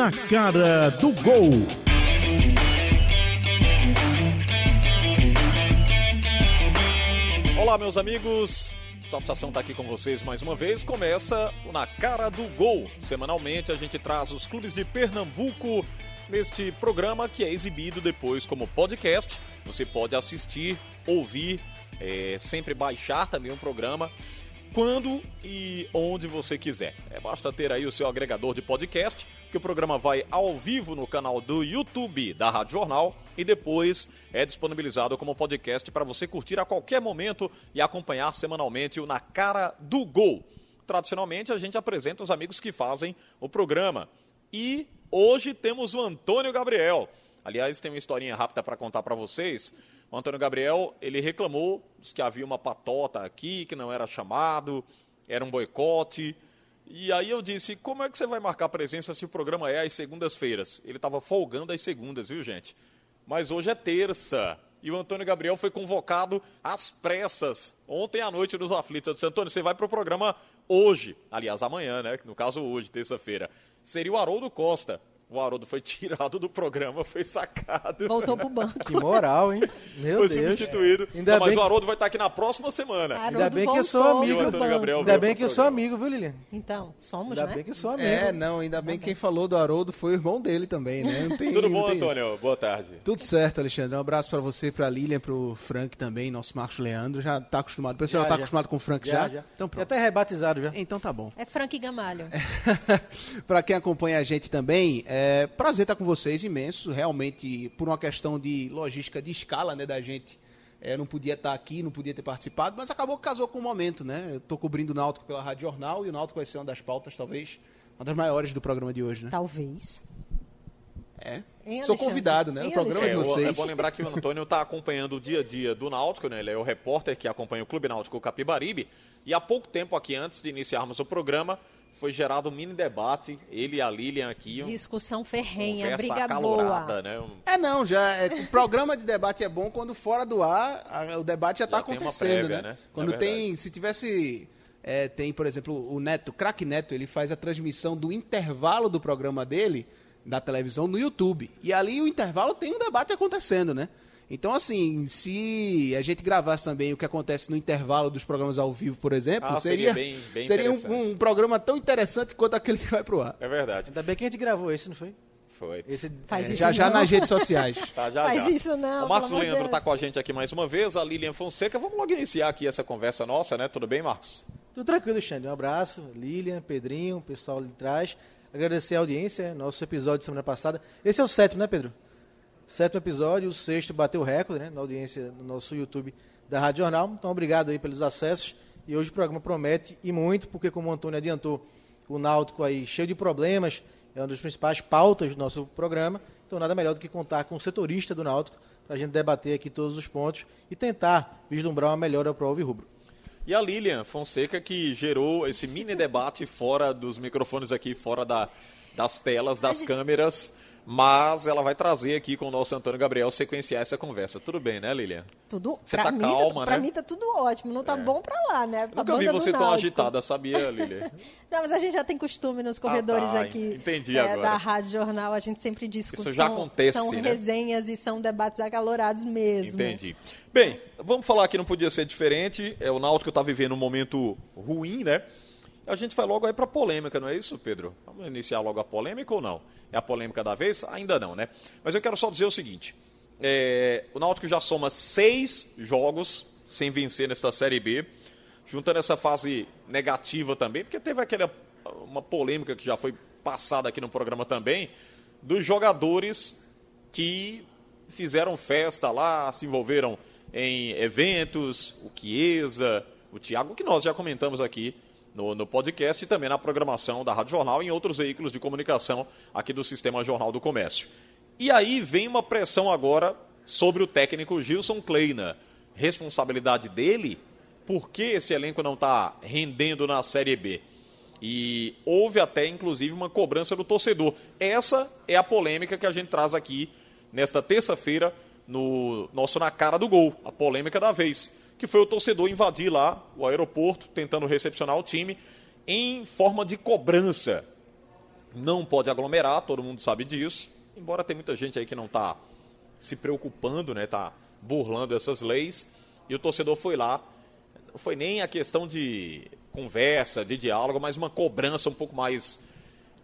Na cara do gol. Olá, meus amigos. Satisfação estar aqui com vocês mais uma vez. Começa o Na Cara do Gol. Semanalmente a gente traz os clubes de Pernambuco neste programa que é exibido depois como podcast. Você pode assistir, ouvir, é, sempre baixar também um programa quando e onde você quiser. É basta ter aí o seu agregador de podcast, que o programa vai ao vivo no canal do YouTube da Rádio Jornal e depois é disponibilizado como podcast para você curtir a qualquer momento e acompanhar semanalmente o Na Cara do Gol. Tradicionalmente a gente apresenta os amigos que fazem o programa. E hoje temos o Antônio Gabriel. Aliás, tem uma historinha rápida para contar para vocês. O Antônio Gabriel, ele reclamou que havia uma patota aqui, que não era chamado, era um boicote. E aí eu disse, como é que você vai marcar presença se o programa é às segundas-feiras? Ele estava folgando às segundas, viu, gente? Mas hoje é terça. E o Antônio Gabriel foi convocado às pressas ontem à noite nos aflitos. Eu disse, Antônio, você vai para o programa hoje. Aliás, amanhã, né? No caso, hoje, terça-feira. Seria o Haroldo Costa o Haroldo foi tirado do programa, foi sacado. Voltou pro banco. Que moral, hein? Meu foi Deus. substituído. Ainda Não, mas o Haroldo vai estar aqui na próxima semana. Haroldo Ainda bem que eu sou amigo. Ainda bem que eu sou amigo, viu, Lilian? Então, somos, ainda né? bem que eu sou amigo. É, não, ainda bem que quem falou do Haroldo foi o irmão dele também, né? Tem, Tudo bom, Antônio? Isso. Boa tarde. Tudo certo, Alexandre. Um abraço para você, para Lilian, para o Frank também, nosso Marcos Leandro. Já tá acostumado. O pessoal já, já tá acostumado com o Frank já? Já, já. Então, pronto. Já até rebatizado já. Então tá bom. É Frank Gamalho. para quem acompanha a gente também, é prazer estar com vocês imenso, realmente por uma questão de logística de escala, né, da gente. É, não podia estar aqui, não podia ter participado, mas acabou que casou com o momento, né? Eu estou cobrindo o Náutico pela Rádio Jornal e o Náutico vai ser uma das pautas, talvez, uma das maiores do programa de hoje, né? Talvez. É. Sou convidado, né? no programa é, de vocês. É bom lembrar que o Antônio está acompanhando o dia a dia do Náutico, né? Ele é o repórter que acompanha o Clube Náutico Capibaribe. E há pouco tempo aqui, antes de iniciarmos o programa, foi gerado um mini debate, ele e a Lilian aqui. Discussão ferrenha, briga boa. Né? É não, já é, o programa de debate é bom quando fora do ar a, o debate já está acontecendo, prévia, né? né? Quando é tem, se tivesse é, tem, por exemplo, o Neto, craque Neto, ele faz a transmissão do intervalo do programa dele da televisão no YouTube. E ali o intervalo tem um debate acontecendo, né? Então, assim, se a gente gravasse também o que acontece no intervalo dos programas ao vivo, por exemplo, ah, seria, seria, bem, bem seria um, um, programa tão interessante quanto aquele que vai pro ar. É verdade. Ainda bem que a gente gravou esse, não foi? Foi. Esse, Faz é, isso já não. já nas redes sociais. Tá, já, Faz já. isso não. O Marcos Leandro está com a gente aqui mais uma vez, a Lilian Fonseca. Vamos logo iniciar aqui essa conversa nossa, né? Tudo bem, Marcos? Tudo tranquilo, Xande. Um abraço, Lilian, Pedrinho, o pessoal ali de trás. Agradecer a audiência, nosso episódio de semana passada. Esse é o sétimo, né, Pedro? Sétimo episódio, o sexto bateu o recorde né, na audiência no nosso YouTube da Rádio Jornal. Então, obrigado aí pelos acessos. E hoje o programa promete e muito, porque como o Antônio adiantou, o Náutico aí cheio de problemas, é uma das principais pautas do nosso programa. Então, nada melhor do que contar com o setorista do Náutico para a gente debater aqui todos os pontos e tentar vislumbrar uma melhora para o Alvirrubro. E a Lilian Fonseca, que gerou esse mini debate fora dos microfones aqui, fora da, das telas, das câmeras mas ela vai trazer aqui com o nosso Antônio Gabriel sequenciar essa conversa. Tudo bem, né, Lilian? Tudo. Você tá mim, calma, tá, né? Pra mim tá tudo ótimo, não tá é. bom pra lá, né? Pra Nunca vi você tão agitada, sabia, Lilian? não, mas a gente já tem costume nos corredores ah, tá. aqui. Entendi é, agora. Da Rádio Jornal, a gente sempre discute. Isso já são, acontece, São né? resenhas e são debates acalorados mesmo. Entendi. Bem, vamos falar que não podia ser diferente. É, o Náutico tá vivendo um momento ruim, né? A gente vai logo aí para polêmica, não é isso, Pedro? Vamos iniciar logo a polêmica ou não? É a polêmica da vez? Ainda não, né? Mas eu quero só dizer o seguinte: é, o Náutico já soma seis jogos sem vencer nesta Série B, juntando essa fase negativa também, porque teve aquela uma polêmica que já foi passada aqui no programa também, dos jogadores que fizeram festa lá, se envolveram em eventos, o Chiesa, o Thiago, que nós já comentamos aqui no, no, podcast e também na programação da Rádio Jornal e em outros veículos de comunicação aqui do Sistema Jornal do Comércio. E aí vem uma pressão agora sobre o técnico Gilson Kleina. Responsabilidade dele? Por que esse elenco não está rendendo na Série B? E houve até, inclusive, uma cobrança do torcedor. Essa é a polêmica que a gente traz aqui nesta terça-feira no nosso Na Cara do Gol, a polêmica da vez que foi o torcedor invadir lá o aeroporto, tentando recepcionar o time, em forma de cobrança. não pode aglomerar, todo mundo sabe disso. Embora tem muita gente aí que não está se preocupando, né? Tá burlando essas leis. E o torcedor foi lá. Não foi nem a questão de conversa, de diálogo, mas uma cobrança um pouco mais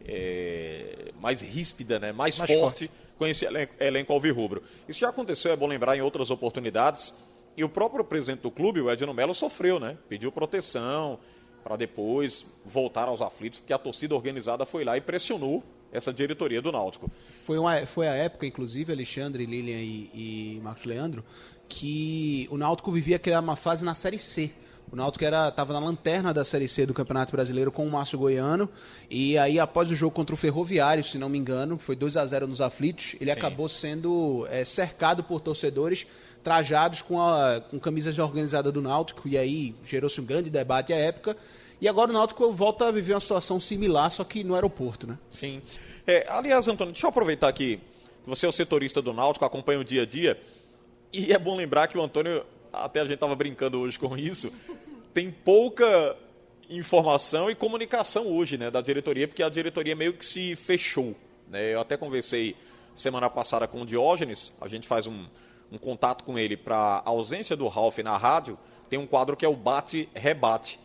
é, mais ríspida, né? mais, mais forte, forte, com esse elenco, elenco alvirrubro. Isso já aconteceu, é bom lembrar, em outras oportunidades. E o próprio presidente do clube, o Edno Melo, sofreu, né? Pediu proteção para depois voltar aos aflitos, porque a torcida organizada foi lá e pressionou essa diretoria do Náutico. Foi, uma, foi a época, inclusive, Alexandre, Lilian e, e Marcos Leandro, que o Náutico vivia aquela uma fase na Série C. O Náutico estava na lanterna da Série C do Campeonato Brasileiro com o Márcio Goiano. E aí, após o jogo contra o Ferroviário, se não me engano, foi 2 a 0 nos aflitos, ele Sim. acabou sendo é, cercado por torcedores trajados com, a, com camisas organizadas do Náutico. E aí gerou-se um grande debate à época. E agora o Náutico volta a viver uma situação similar, só que no aeroporto, né? Sim. É, aliás, Antônio, deixa eu aproveitar aqui. Você é o setorista do Náutico, acompanha o dia a dia. E é bom lembrar que o Antônio, até a gente estava brincando hoje com isso, tem pouca informação e comunicação hoje né, da diretoria, porque a diretoria meio que se fechou. Né? Eu até conversei semana passada com o Diógenes, a gente faz um, um contato com ele para a ausência do Ralph na rádio, tem um quadro que é o bate-rebate.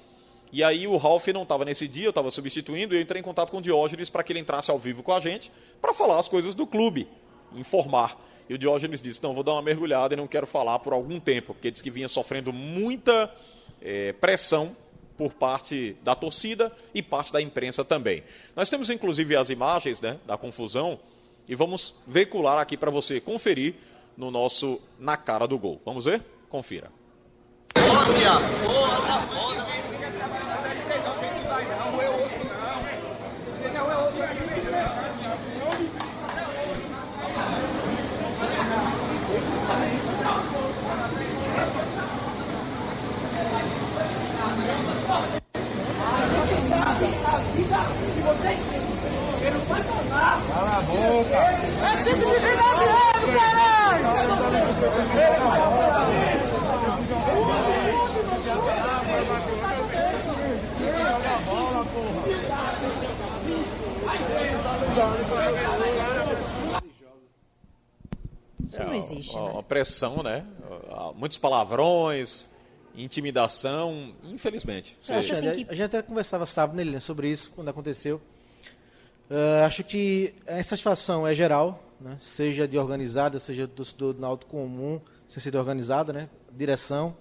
E aí o Ralph não estava nesse dia, eu estava substituindo, e eu entrei em contato com o Diógenes para que ele entrasse ao vivo com a gente, para falar as coisas do clube, informar. E o Diógenes disse, não, vou dar uma mergulhada e não quero falar por algum tempo, porque disse que vinha sofrendo muita é, pressão por parte da torcida e parte da imprensa também. Nós temos inclusive as imagens né, da confusão e vamos veicular aqui para você conferir no nosso Na Cara do Gol. Vamos ver? Confira. Ele não vai falar. Cala a boca. É 119 anos, Isso não existe, né? Uma pressão, né? Muitos palavrões, intimidação, infelizmente. Você... Acho assim que... A gente até conversava sábado, né, sobre isso, quando aconteceu. Uh, acho que a insatisfação é geral, né? seja de organizada, seja do torcedor do Náutico comum, sem ser organizada, né? direção,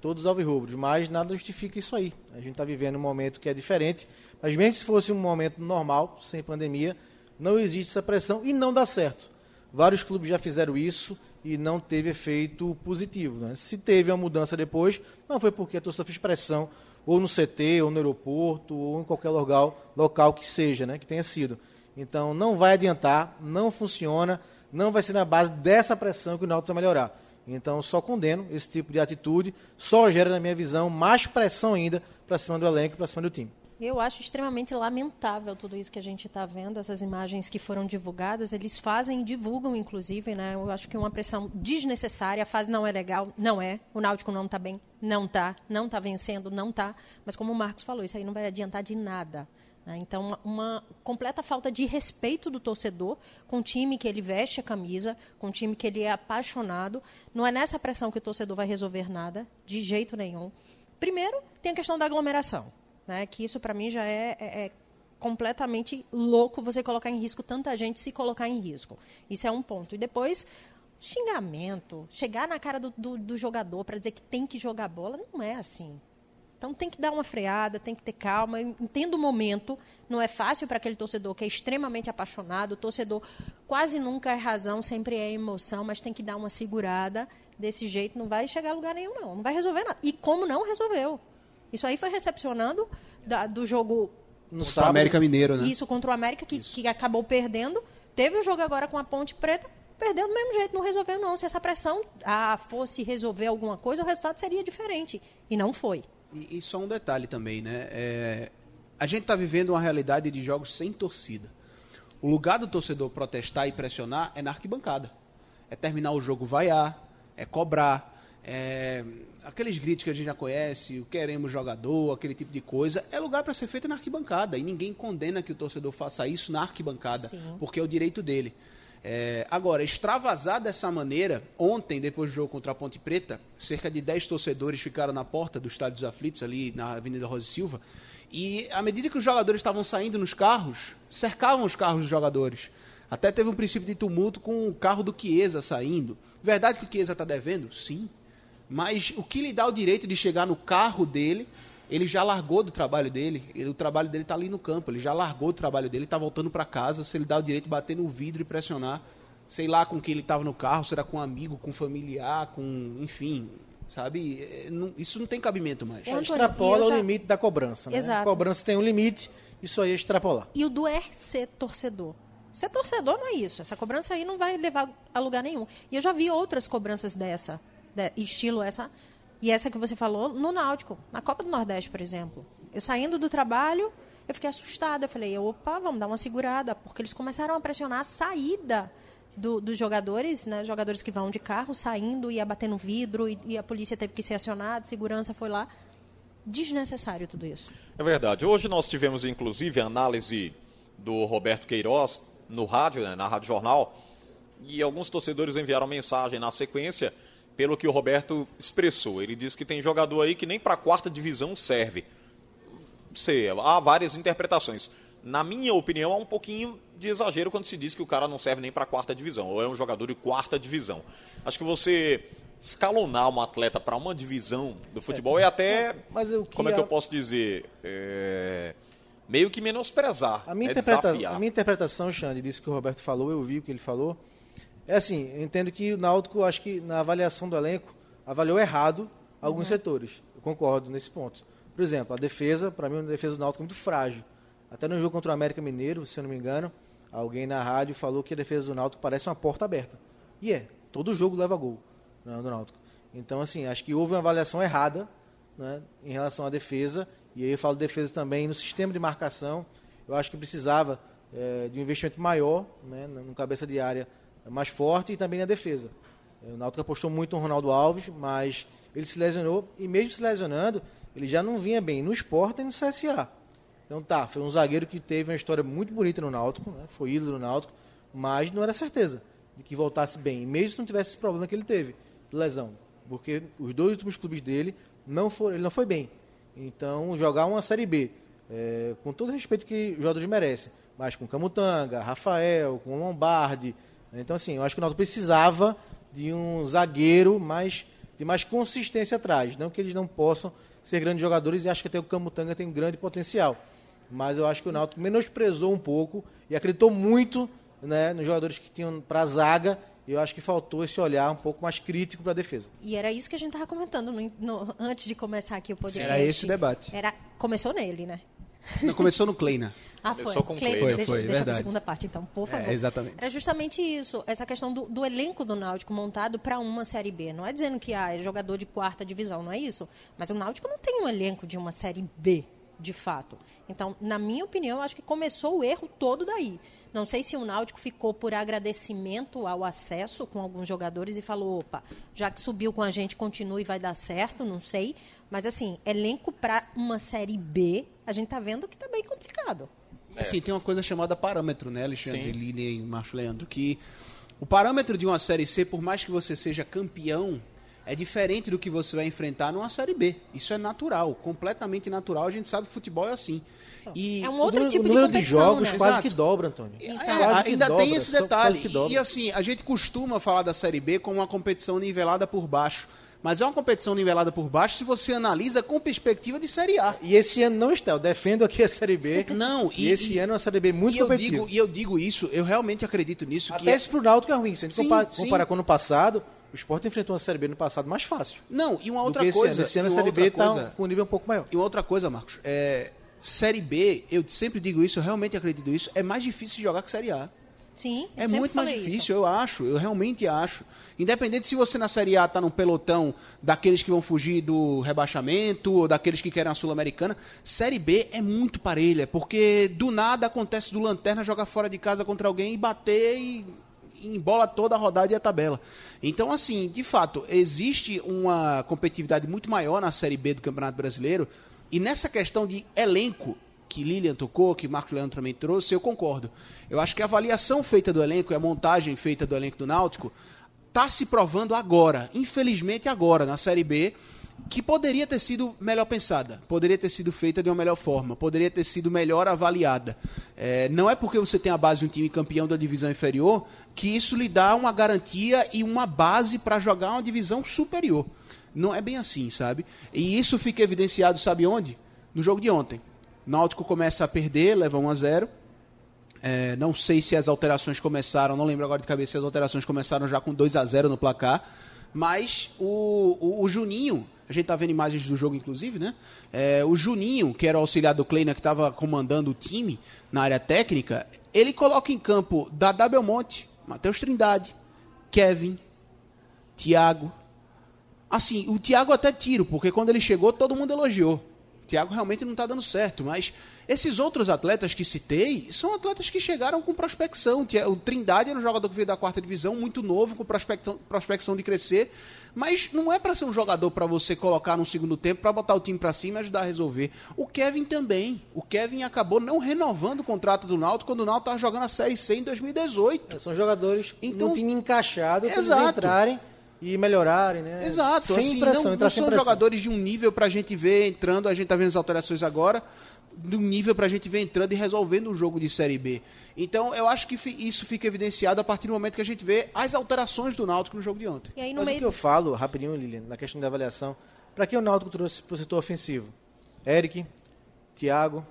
todos alvirrubros, mas nada justifica isso aí. A gente está vivendo um momento que é diferente, mas mesmo se fosse um momento normal, sem pandemia, não existe essa pressão e não dá certo. Vários clubes já fizeram isso e não teve efeito positivo. Né? Se teve uma mudança depois, não foi porque a torcida fez pressão ou no CT, ou no aeroporto, ou em qualquer local, local que seja, né, que tenha sido. Então, não vai adiantar, não funciona, não vai ser na base dessa pressão que o Náutico vai melhorar. Então, só condeno esse tipo de atitude, só gera, na minha visão, mais pressão ainda para cima do elenco, para cima do time. Eu acho extremamente lamentável tudo isso que a gente está vendo, essas imagens que foram divulgadas. Eles fazem divulgam, inclusive, né? Eu acho que é uma pressão desnecessária. A fase não é legal, não é. O Náutico não está bem, não está. Não está vencendo, não está. Mas como o Marcos falou, isso aí não vai adiantar de nada. Né? Então, uma, completa falta de respeito do torcedor com o time que ele veste a camisa, com o time que ele é apaixonado. Não é nessa pressão que o torcedor vai resolver nada, de jeito nenhum. Primeiro, tem a questão da aglomeração. Né? Que isso, para mim, já é, é, é completamente louco você colocar em risco tanta gente se colocar em risco. Isso é um ponto. E depois, xingamento, chegar na cara do, do, do jogador para dizer que tem que jogar bola, não é assim. Então tem que dar uma freada, tem que ter calma. entendo o momento, não é fácil para aquele torcedor que é extremamente apaixonado. O torcedor quase nunca é razão, sempre é emoção, mas tem que dar uma segurada. Desse jeito não vai chegar a lugar nenhum, não. Não vai resolver nada. E como não resolveu? Isso aí foi recepcionando da, do jogo. No sábado, América Mineiro, né? Isso, contra o América, que, que acabou perdendo. Teve o um jogo agora com a Ponte Preta, perdeu do mesmo jeito, não resolveu, não. Se essa pressão ah, fosse resolver alguma coisa, o resultado seria diferente. E não foi. E, e só um detalhe também, né? É, a gente está vivendo uma realidade de jogos sem torcida. O lugar do torcedor protestar e pressionar é na arquibancada. É terminar o jogo vaiar, é cobrar, é, aqueles gritos que a gente já conhece, o queremos jogador, aquele tipo de coisa, é lugar para ser feito na arquibancada. E ninguém condena que o torcedor faça isso na arquibancada, Sim. porque é o direito dele. É, agora, extravasar dessa maneira, ontem, depois do jogo contra a Ponte Preta, cerca de 10 torcedores ficaram na porta do Estádio dos Aflitos, ali na Avenida Rosa Silva, e à medida que os jogadores estavam saindo nos carros, cercavam os carros dos jogadores. Até teve um princípio de tumulto com o carro do Chiesa saindo. Verdade que o Chiesa está devendo? Sim. Mas o que lhe dá o direito de chegar no carro dele, ele já largou do trabalho dele, ele, o trabalho dele está ali no campo, ele já largou o trabalho dele, está voltando para casa, se ele dá o direito de bater no vidro e pressionar, sei lá com quem ele estava no carro, será com um amigo, com um familiar, com, enfim, sabe? É, não, isso não tem cabimento mais. É, extrapola já... o limite da cobrança, né? Exato. A cobrança tem um limite, isso aí é extrapolar. E o do é ser torcedor. Ser torcedor não é isso. Essa cobrança aí não vai levar a lugar nenhum. E eu já vi outras cobranças dessa de, estilo essa. E essa que você falou no Náutico, na Copa do Nordeste, por exemplo. Eu saindo do trabalho, eu fiquei assustada. Eu falei, opa, vamos dar uma segurada, porque eles começaram a pressionar a saída do, dos jogadores, né? Jogadores que vão de carro, saindo, ia bater no vidro, e, e a polícia teve que ser acionada, segurança foi lá. Desnecessário tudo isso. É verdade. Hoje nós tivemos, inclusive, a análise do Roberto Queiroz no rádio, né, na Rádio Jornal, e alguns torcedores enviaram mensagem na sequência pelo que o Roberto expressou. Ele disse que tem jogador aí que nem para a quarta divisão serve. Sei, há várias interpretações. Na minha opinião, há um pouquinho de exagero quando se diz que o cara não serve nem para a quarta divisão, ou é um jogador de quarta divisão. Acho que você escalonar um atleta para uma divisão do futebol é, é até. Mas como é que eu posso dizer? É, meio que menosprezar. A minha, é interpreta... a minha interpretação, Xande, disso que o Roberto falou, eu vi o que ele falou é assim, eu entendo que o Náutico, acho que na avaliação do elenco, avaliou errado alguns uhum. setores. Eu concordo nesse ponto. Por exemplo, a defesa, para mim, a defesa do Náutico é muito frágil. Até no jogo contra o América Mineiro, se eu não me engano, alguém na rádio falou que a defesa do Náutico parece uma porta aberta. E é, todo jogo leva gol né, do Náutico. Então, assim, acho que houve uma avaliação errada né, em relação à defesa. E aí eu falo defesa também no sistema de marcação. Eu acho que precisava é, de um investimento maior né, no cabeça de área mais forte e também na defesa. O Náutico apostou muito no Ronaldo Alves, mas ele se lesionou e mesmo se lesionando, ele já não vinha bem no esporte e no CSA. Então tá, foi um zagueiro que teve uma história muito bonita no Náutico, né? foi ídolo no Náutico, mas não era certeza de que voltasse bem, mesmo se não tivesse esse problema que ele teve, de lesão. Porque os dois últimos clubes dele, não foram, ele não foi bem. Então, jogar uma Série B, é, com todo o respeito que os jogadores merecem, mas com Camutanga, Rafael, com Lombardi, então, assim, eu acho que o Náutico precisava de um zagueiro mais, de mais consistência atrás. Não que eles não possam ser grandes jogadores e acho que até o Camutanga tem um grande potencial. Mas eu acho que o Náutico menosprezou um pouco e acreditou muito né, nos jogadores que tinham para a zaga e eu acho que faltou esse olhar um pouco mais crítico para a defesa. E era isso que a gente estava comentando no, no, antes de começar aqui o podcast. Era esse o debate. Era, começou nele, né? Não, começou no Kleina. Ah, foi. Começou com Clay. Foi, deixa, foi, deixa a segunda parte, então, por favor. É, exatamente. Era justamente isso, essa questão do, do elenco do Náutico montado para uma Série B. Não é dizendo que ah, é jogador de quarta divisão, não é isso. Mas o Náutico não tem um elenco de uma Série B, de fato. Então, na minha opinião, eu acho que começou o erro todo daí. Não sei se o Náutico ficou por agradecimento ao acesso com alguns jogadores e falou: opa, já que subiu com a gente, continue e vai dar certo, não sei. Mas, assim, elenco para uma Série B, a gente está vendo que está bem complicado. É. Sim, tem uma coisa chamada parâmetro, né, Alexandre, Lília e Márcio Leandro, que o parâmetro de uma Série C, por mais que você seja campeão, é diferente do que você vai enfrentar numa Série B. Isso é natural, completamente natural. A gente sabe que futebol é assim. E é um outro tipo de competição, de jogos né? quase Exato. que dobra, Antônio. Então, é, ainda dobra, tem esse detalhe. E assim, a gente costuma falar da Série B como uma competição nivelada por baixo. Mas é uma competição nivelada por baixo se você analisa com perspectiva de Série A. E esse ano não está. Eu defendo aqui a Série B. Não. E, e esse e, ano é uma Série B muito e competitiva. Eu digo, e eu digo isso, eu realmente acredito nisso. Até que esse é... pro Náutico é ruim. Se a gente sim, comparar, comparar com o ano passado, o Sport enfrentou uma Série B no passado mais fácil. Não, e uma outra coisa. Esse ano, esse ano a Série B está com um nível um pouco maior. E outra coisa, Marcos. É, série B, eu sempre digo isso, eu realmente acredito nisso, é mais difícil jogar que Série A. Sim, é muito mais difícil, isso. eu acho, eu realmente acho. Independente se você na Série A está no pelotão daqueles que vão fugir do rebaixamento ou daqueles que querem a Sul-Americana, Série B é muito parelha, porque do nada acontece do Lanterna jogar fora de casa contra alguém e bater e, embola toda a rodada e a tabela. Então, assim, de fato, existe uma competitividade muito maior na Série B do Campeonato Brasileiro. E nessa questão de elenco, que Lilian tocou, que Marcos Leandro também trouxe, eu concordo. Eu acho que a avaliação feita do elenco e a montagem feita do elenco do Náutico está se provando agora, infelizmente agora, na Série B, que poderia ter sido melhor pensada, poderia ter sido feita de uma melhor forma, poderia ter sido melhor avaliada. É, não é porque você tem a base de um time campeão da divisão inferior que isso lhe dá uma garantia e uma base para jogar uma divisão superior. Não é bem assim, sabe? E isso fica evidenciado, sabe onde? No jogo de ontem. Náutico começa a perder, leva 1 a 0. É, não sei se as alterações começaram, não lembro agora de cabeça se as alterações começaram já com 2 a 0 no placar. Mas o, o, o Juninho, a gente está vendo imagens do jogo, inclusive, né? É, o Juninho, que era o auxiliar do Kleina, que estava comandando o time na área técnica, ele coloca em campo Dadá Belmonte, Matheus Trindade, Kevin, Thiago. Assim, o Thiago até tiro, porque quando ele chegou, todo mundo elogiou. Thiago realmente não está dando certo, mas esses outros atletas que citei são atletas que chegaram com prospecção. O Trindade era um jogador que veio da quarta divisão, muito novo, com prospecção, prospecção de crescer. Mas não é para ser um jogador para você colocar no segundo tempo, para botar o time para cima e ajudar a resolver. O Kevin também. O Kevin acabou não renovando o contrato do Náutico quando o Náutico estava jogando a Série C em 2018. É, são jogadores então, um time encaixado para eles entrarem e melhorarem, né? Exato. Sem assim, pressão, não, não são jogadores de um nível para a gente ver entrando, a gente está vendo as alterações agora, de um nível para a gente ver entrando e resolvendo o jogo de Série B. Então, eu acho que isso fica evidenciado a partir do momento que a gente vê as alterações do Náutico no jogo de ontem. E aí, no Mas meio... o que eu falo, rapidinho, Lilian, na questão da avaliação, para que o Náutico trouxe para o setor ofensivo? Eric, Thiago,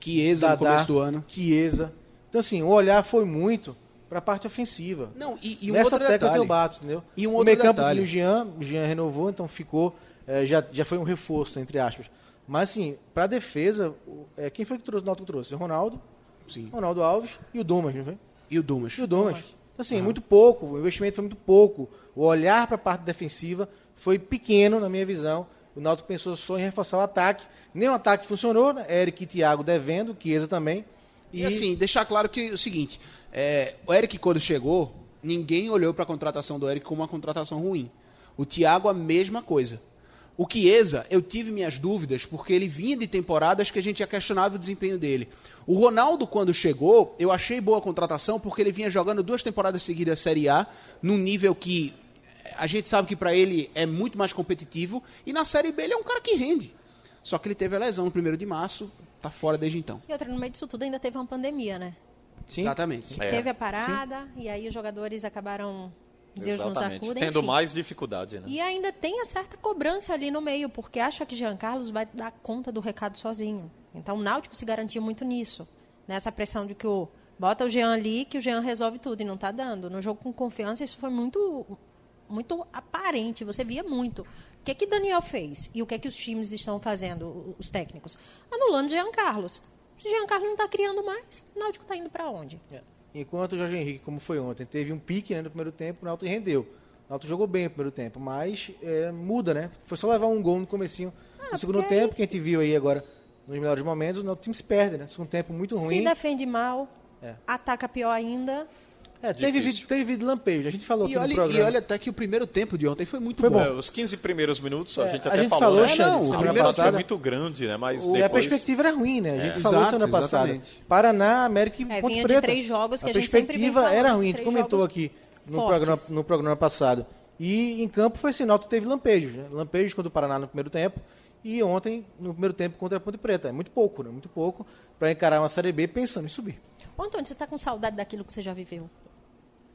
Chiesa Dadá, no começo do ano. Chiesa. Então, assim, o olhar foi muito para a parte ofensiva. Não, e, e um Nessa outro tecla que eu bato, entendeu? E um o outro meio campo o Jean, o Jean renovou, então ficou, é, já, já foi um reforço, entre aspas. Mas, assim, para a defesa, é, quem foi que trouxe o Náutico trouxe? O Ronaldo, Sim. Ronaldo Alves e o Dumas, não foi? E o Dumas. E o Dumas. Dumas. Então, assim, uhum. muito pouco, o investimento foi muito pouco. O olhar para a parte defensiva foi pequeno, na minha visão. O Náutico pensou só em reforçar o ataque. Nem o ataque funcionou, né? Eric e Thiago devendo, Chiesa também. E, e assim, deixar claro que é o seguinte, é, o Eric quando chegou, ninguém olhou para a contratação do Eric como uma contratação ruim. O Thiago a mesma coisa. O Chiesa, eu tive minhas dúvidas, porque ele vinha de temporadas que a gente questionava o desempenho dele. O Ronaldo, quando chegou, eu achei boa a contratação, porque ele vinha jogando duas temporadas seguidas Série A, num nível que a gente sabe que para ele é muito mais competitivo, e na Série B ele é um cara que rende. Só que ele teve a lesão no primeiro de março, tá fora desde então. E outra, no meio disso tudo ainda teve uma pandemia, né? Sim. Exatamente. É. Teve a parada, Sim. e aí os jogadores acabaram Deus Exatamente. nos acuda, Tendo mais dificuldade, né? E ainda tem a certa cobrança ali no meio, porque acha que Jean Carlos vai dar conta do recado sozinho. Então o Náutico se garantia muito nisso. Nessa pressão de que o bota o Jean ali, que o Jean resolve tudo, e não está dando. No jogo com confiança, isso foi muito muito aparente, você via muito. O que é que Daniel fez? E o que é que os times estão fazendo, os técnicos? Anulando Jean Carlos. Se Jean Carlos não está criando mais, o Náutico está indo para onde? É. Enquanto o Jorge Henrique, como foi ontem, teve um pique né, no primeiro tempo, o Náutico rendeu. O Náutico jogou bem no primeiro tempo, mas é, muda, né? Foi só levar um gol no comecinho ah, no segundo tempo, que a gente viu aí agora nos melhores momentos, o time se perde, né? Segundo tempo muito ruim. Se defende mal, é. ataca pior ainda. É, teve, vídeo, teve vídeo lampejo, a gente falou e olha, E olha até que o primeiro tempo de ontem foi muito foi bom. É, os 15 primeiros minutos a é, gente até a gente falou, falou né? Não, o primeiro passada, foi muito grande, né? Mas o, depois... a perspectiva era ruim, né? A gente é. falou Exato, semana passada. Exatamente. Paraná, América e é, Ponte vinha Preta. de três jogos que a, a gente sempre perspectiva era ruim, a gente comentou aqui no programa, no programa passado. E em campo foi assim, nota teve lampejos, né? Lampejos contra o Paraná no primeiro tempo e ontem no primeiro tempo contra a Ponte Preta. É muito pouco, né? Muito pouco para encarar uma Série B pensando em subir. Ô, Antônio, você está com saudade daquilo que você já viveu?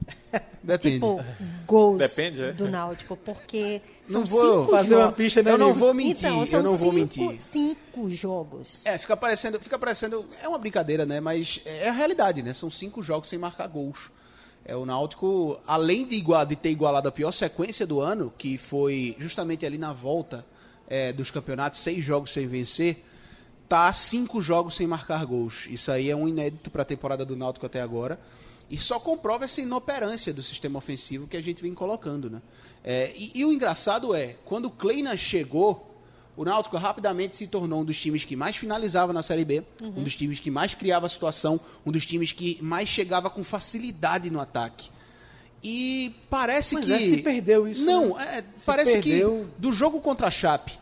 Depende. Tipo, gols Depende, é? do Náutico, porque não vou fazer uma pista, né, Eu não vou mentir, então, eu não cinco, vou mentir. Cinco jogos. É, fica parecendo, fica parecendo, é uma brincadeira, né? Mas é a realidade, né? São cinco jogos sem marcar gols. É o Náutico, além de, igual, de ter igualado a pior sequência do ano, que foi justamente ali na volta é, dos campeonatos, seis jogos sem vencer, tá cinco jogos sem marcar gols. Isso aí é um inédito para a temporada do Náutico até agora. E só comprova essa inoperância do sistema ofensivo que a gente vem colocando. Né? É, e, e, o engraçado é, quando o Kleina chegou, o Náutico rapidamente se tornou um dos times que mais finalizava na Série B, uhum. um dos times que mais criava situação, um dos times que mais chegava com facilidade no ataque. E parece pois que. É, se perdeu isso. Não, né? é, parece perdeu... que do jogo contra a Chape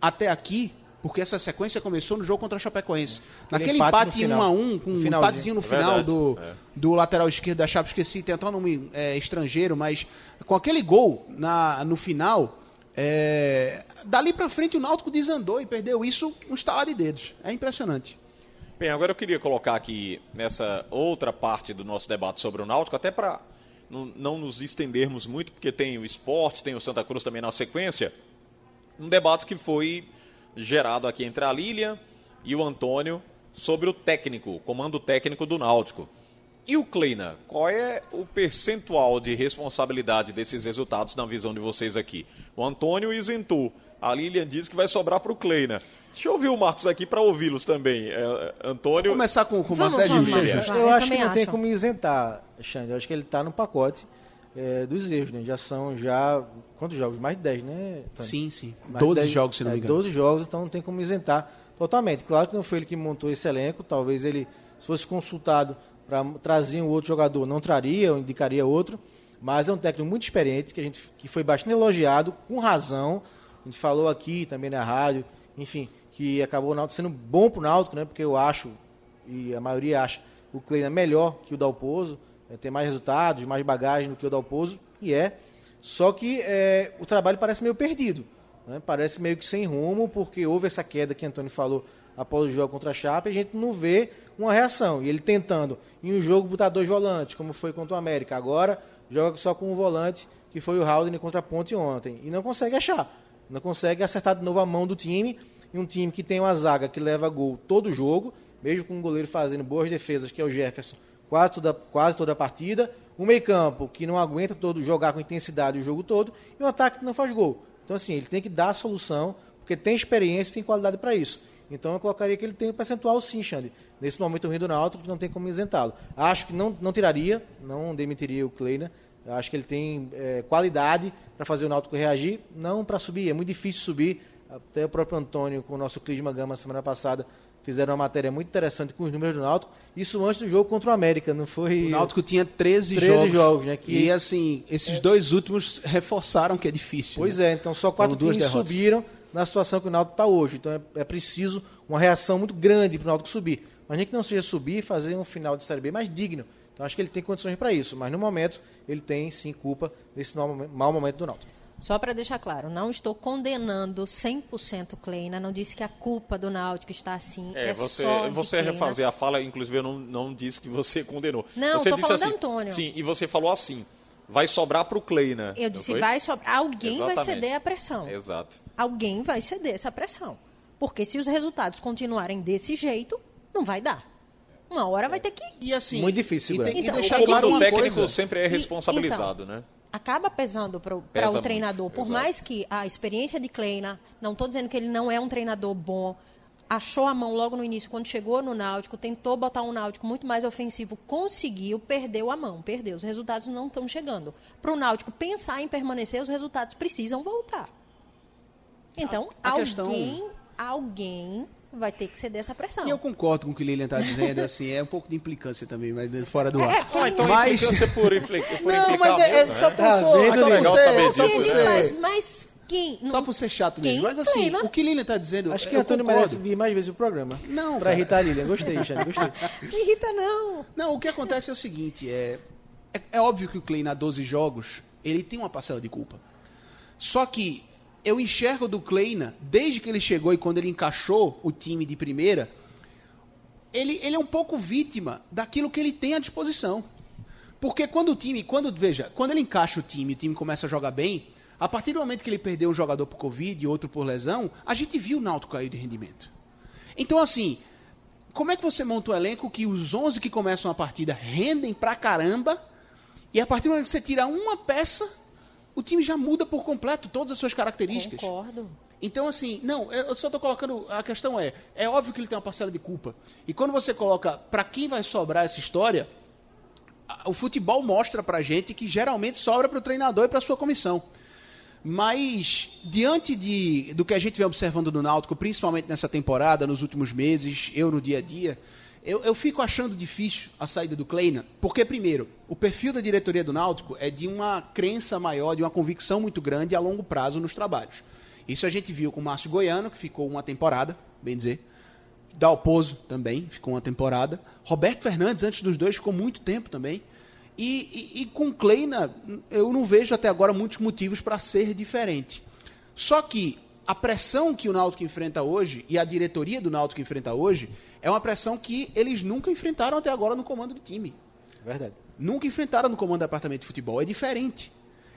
até aqui, porque essa sequência começou no jogo contra a Chapecoense. Naquele empate, empate em 1 um a 1 um, com um empatezinho no final é do, é. do lateral esquerdo da Chape, esqueci, tem até um nome é, estrangeiro, mas com aquele gol na, no final, é, dali para frente o Náutico desandou e perdeu isso um estalar de dedos. É impressionante. Bem, agora eu queria colocar aqui nessa outra parte do nosso debate sobre o Náutico, até para não, não nos estendermos muito, porque tem o esporte, tem o Santa Cruz também na sequência, um debate que foi gerado aqui entre a Lília e o Antônio sobre o técnico, o comando técnico do Náutico. E o Kleina, qual é o percentual de responsabilidade desses resultados na visão de vocês aqui? O Antônio isentou. A Lilian diz que vai sobrar para o Kleina. Deixa eu ouvir o Marcos aqui para ouvi-los também. É, Antônio. Vamos começar com, com o Marcos. É justo. Eu, eu acho que não tem como isentar, Xande. Eu acho que ele está no pacote é, dos erros, né? Já são já. Quantos jogos? Mais de 10, né? Sim, sim. Mais 12 10, jogos, se não me é, engano. 12 jogos, então não tem como isentar totalmente. Claro que não foi ele que montou esse elenco, talvez ele, se fosse consultado para trazer um outro jogador, não traria, ou indicaria outro. Mas é um técnico muito experiente, que, a gente, que foi bastante elogiado, com razão. A gente falou aqui também na rádio, enfim, que acabou o Náutico sendo bom para o Náutico, né? Porque eu acho, e a maioria acha, o Kleina melhor que o Dalpozo, é, mais resultados, mais bagagem do que o Dalpozo, e é. Só que é, o trabalho parece meio perdido. Né? Parece meio que sem rumo, porque houve essa queda que Antônio falou após o jogo contra a Chapa, e a gente não vê uma reação. E ele tentando, em um jogo, botar dois volantes, como foi contra o América. Agora, joga só com um volante, que foi o Haldane contra a Ponte ontem. E não consegue achar. Não consegue acertar de novo a mão do time. E um time que tem uma zaga que leva gol todo jogo, mesmo com o goleiro fazendo boas defesas, que é o Jefferson, quase toda, quase toda a partida. Um meio campo que não aguenta todo jogar com intensidade o jogo todo. E um ataque que não faz gol. Então, assim, ele tem que dar a solução, porque tem experiência e tem qualidade para isso. Então, eu colocaria que ele tem um percentual sim, Xande nesse momento ruim do Náutico, não tem como isentá-lo. Acho que não, não tiraria, não demitiria o Kleina. Acho que ele tem é, qualidade para fazer o Náutico reagir, não para subir. É muito difícil subir. Até o próprio Antônio, com o nosso Clisma Gama, semana passada, fizeram uma matéria muito interessante com os números do Náutico. Isso antes do jogo contra o América, não foi... O Náutico tinha 13, 13 jogos. jogos né, que... E, assim, esses é... dois últimos reforçaram que é difícil. Pois né? é, então só quatro times derrotas. subiram na situação que o Náutico está hoje. Então é, é preciso uma reação muito grande para o Náutico subir. Mas nem que não seja subir e fazer um final de Série B mais digno. Então acho que ele tem condições para isso. Mas no momento, ele tem sim culpa desse mau momento do Náutico. Só para deixar claro, não estou condenando 100% Kleina, não disse que a culpa do Náutico está assim. É, é você, só você refazer a fala, inclusive eu não, não disse que você condenou. Não, você estou falando assim, Antônio. Sim, e você falou assim, vai sobrar para o Kleina. Eu disse, vai sobrar. Alguém Exatamente. vai ceder a pressão. Exato. Alguém vai ceder essa pressão. Porque se os resultados continuarem desse jeito, não vai dar. Uma hora vai ter que. E assim. Muito difícil, e, tem, então, e deixar claro o técnico sempre é responsabilizado, e, então, né? Acaba pesando para o treinador. Muito. Por Exato. mais que a experiência de Kleina, não estou dizendo que ele não é um treinador bom, achou a mão logo no início, quando chegou no Náutico, tentou botar um Náutico muito mais ofensivo, conseguiu, perdeu a mão, perdeu. Os resultados não estão chegando. Para o Náutico pensar em permanecer, os resultados precisam voltar. Então, a, a alguém, questão... alguém vai ter que ceder essa pressão. E eu concordo com o que o Lilian está dizendo, assim, é um pouco de implicância também, mas fora do ar. É, ah, então mas... implicância por, impli... por não, mas é, é, só por, ah, só, só legal ser, saber disso. Né? Mas, mas quem... Não... Só por ser chato mesmo. Mas assim, Treina? o que Lilian está dizendo, Acho que o Antônio merece vir mais vezes o programa. Não, Para irritar a Lilian. Gostei, Xande, gostei. Me irrita não. Não, o que acontece é o seguinte, é, é, é óbvio que o Clay na 12 jogos, ele tem uma parcela de culpa. Só que eu enxergo do Kleina, desde que ele chegou e quando ele encaixou o time de primeira, ele, ele é um pouco vítima daquilo que ele tem à disposição. Porque quando o time, quando veja, quando ele encaixa o time, o time começa a jogar bem, a partir do momento que ele perdeu um jogador por Covid e outro por lesão, a gente viu o Náutico cair de rendimento. Então, assim, como é que você monta um elenco que os 11 que começam a partida rendem pra caramba, e a partir do momento que você tira uma peça, o time já muda por completo todas as suas características. Concordo. Então, assim, não, eu só estou colocando. A questão é: é óbvio que ele tem uma parcela de culpa. E quando você coloca para quem vai sobrar essa história, o futebol mostra para gente que geralmente sobra para o treinador e para sua comissão. Mas, diante de, do que a gente vem observando no Náutico, principalmente nessa temporada, nos últimos meses, eu no dia a dia, Eu, eu fico achando difícil a saída do Kleina, porque, primeiro, o perfil da diretoria do Náutico é de uma crença maior, de uma convicção muito grande a longo prazo nos trabalhos. Isso a gente viu com o Márcio Goiano, que ficou uma temporada, bem dizer. Dalpozo também, ficou uma temporada. Roberto Fernandes, antes dos dois, ficou muito tempo também. E, e, e com Kleina, eu não vejo até agora muitos motivos para ser diferente. Só que a pressão que o Náutico enfrenta hoje e a diretoria do Náutico enfrenta hoje é uma pressão que eles nunca enfrentaram até agora no comando do time. Verdade. Nunca enfrentaram no comando do departamento de futebol. É diferente.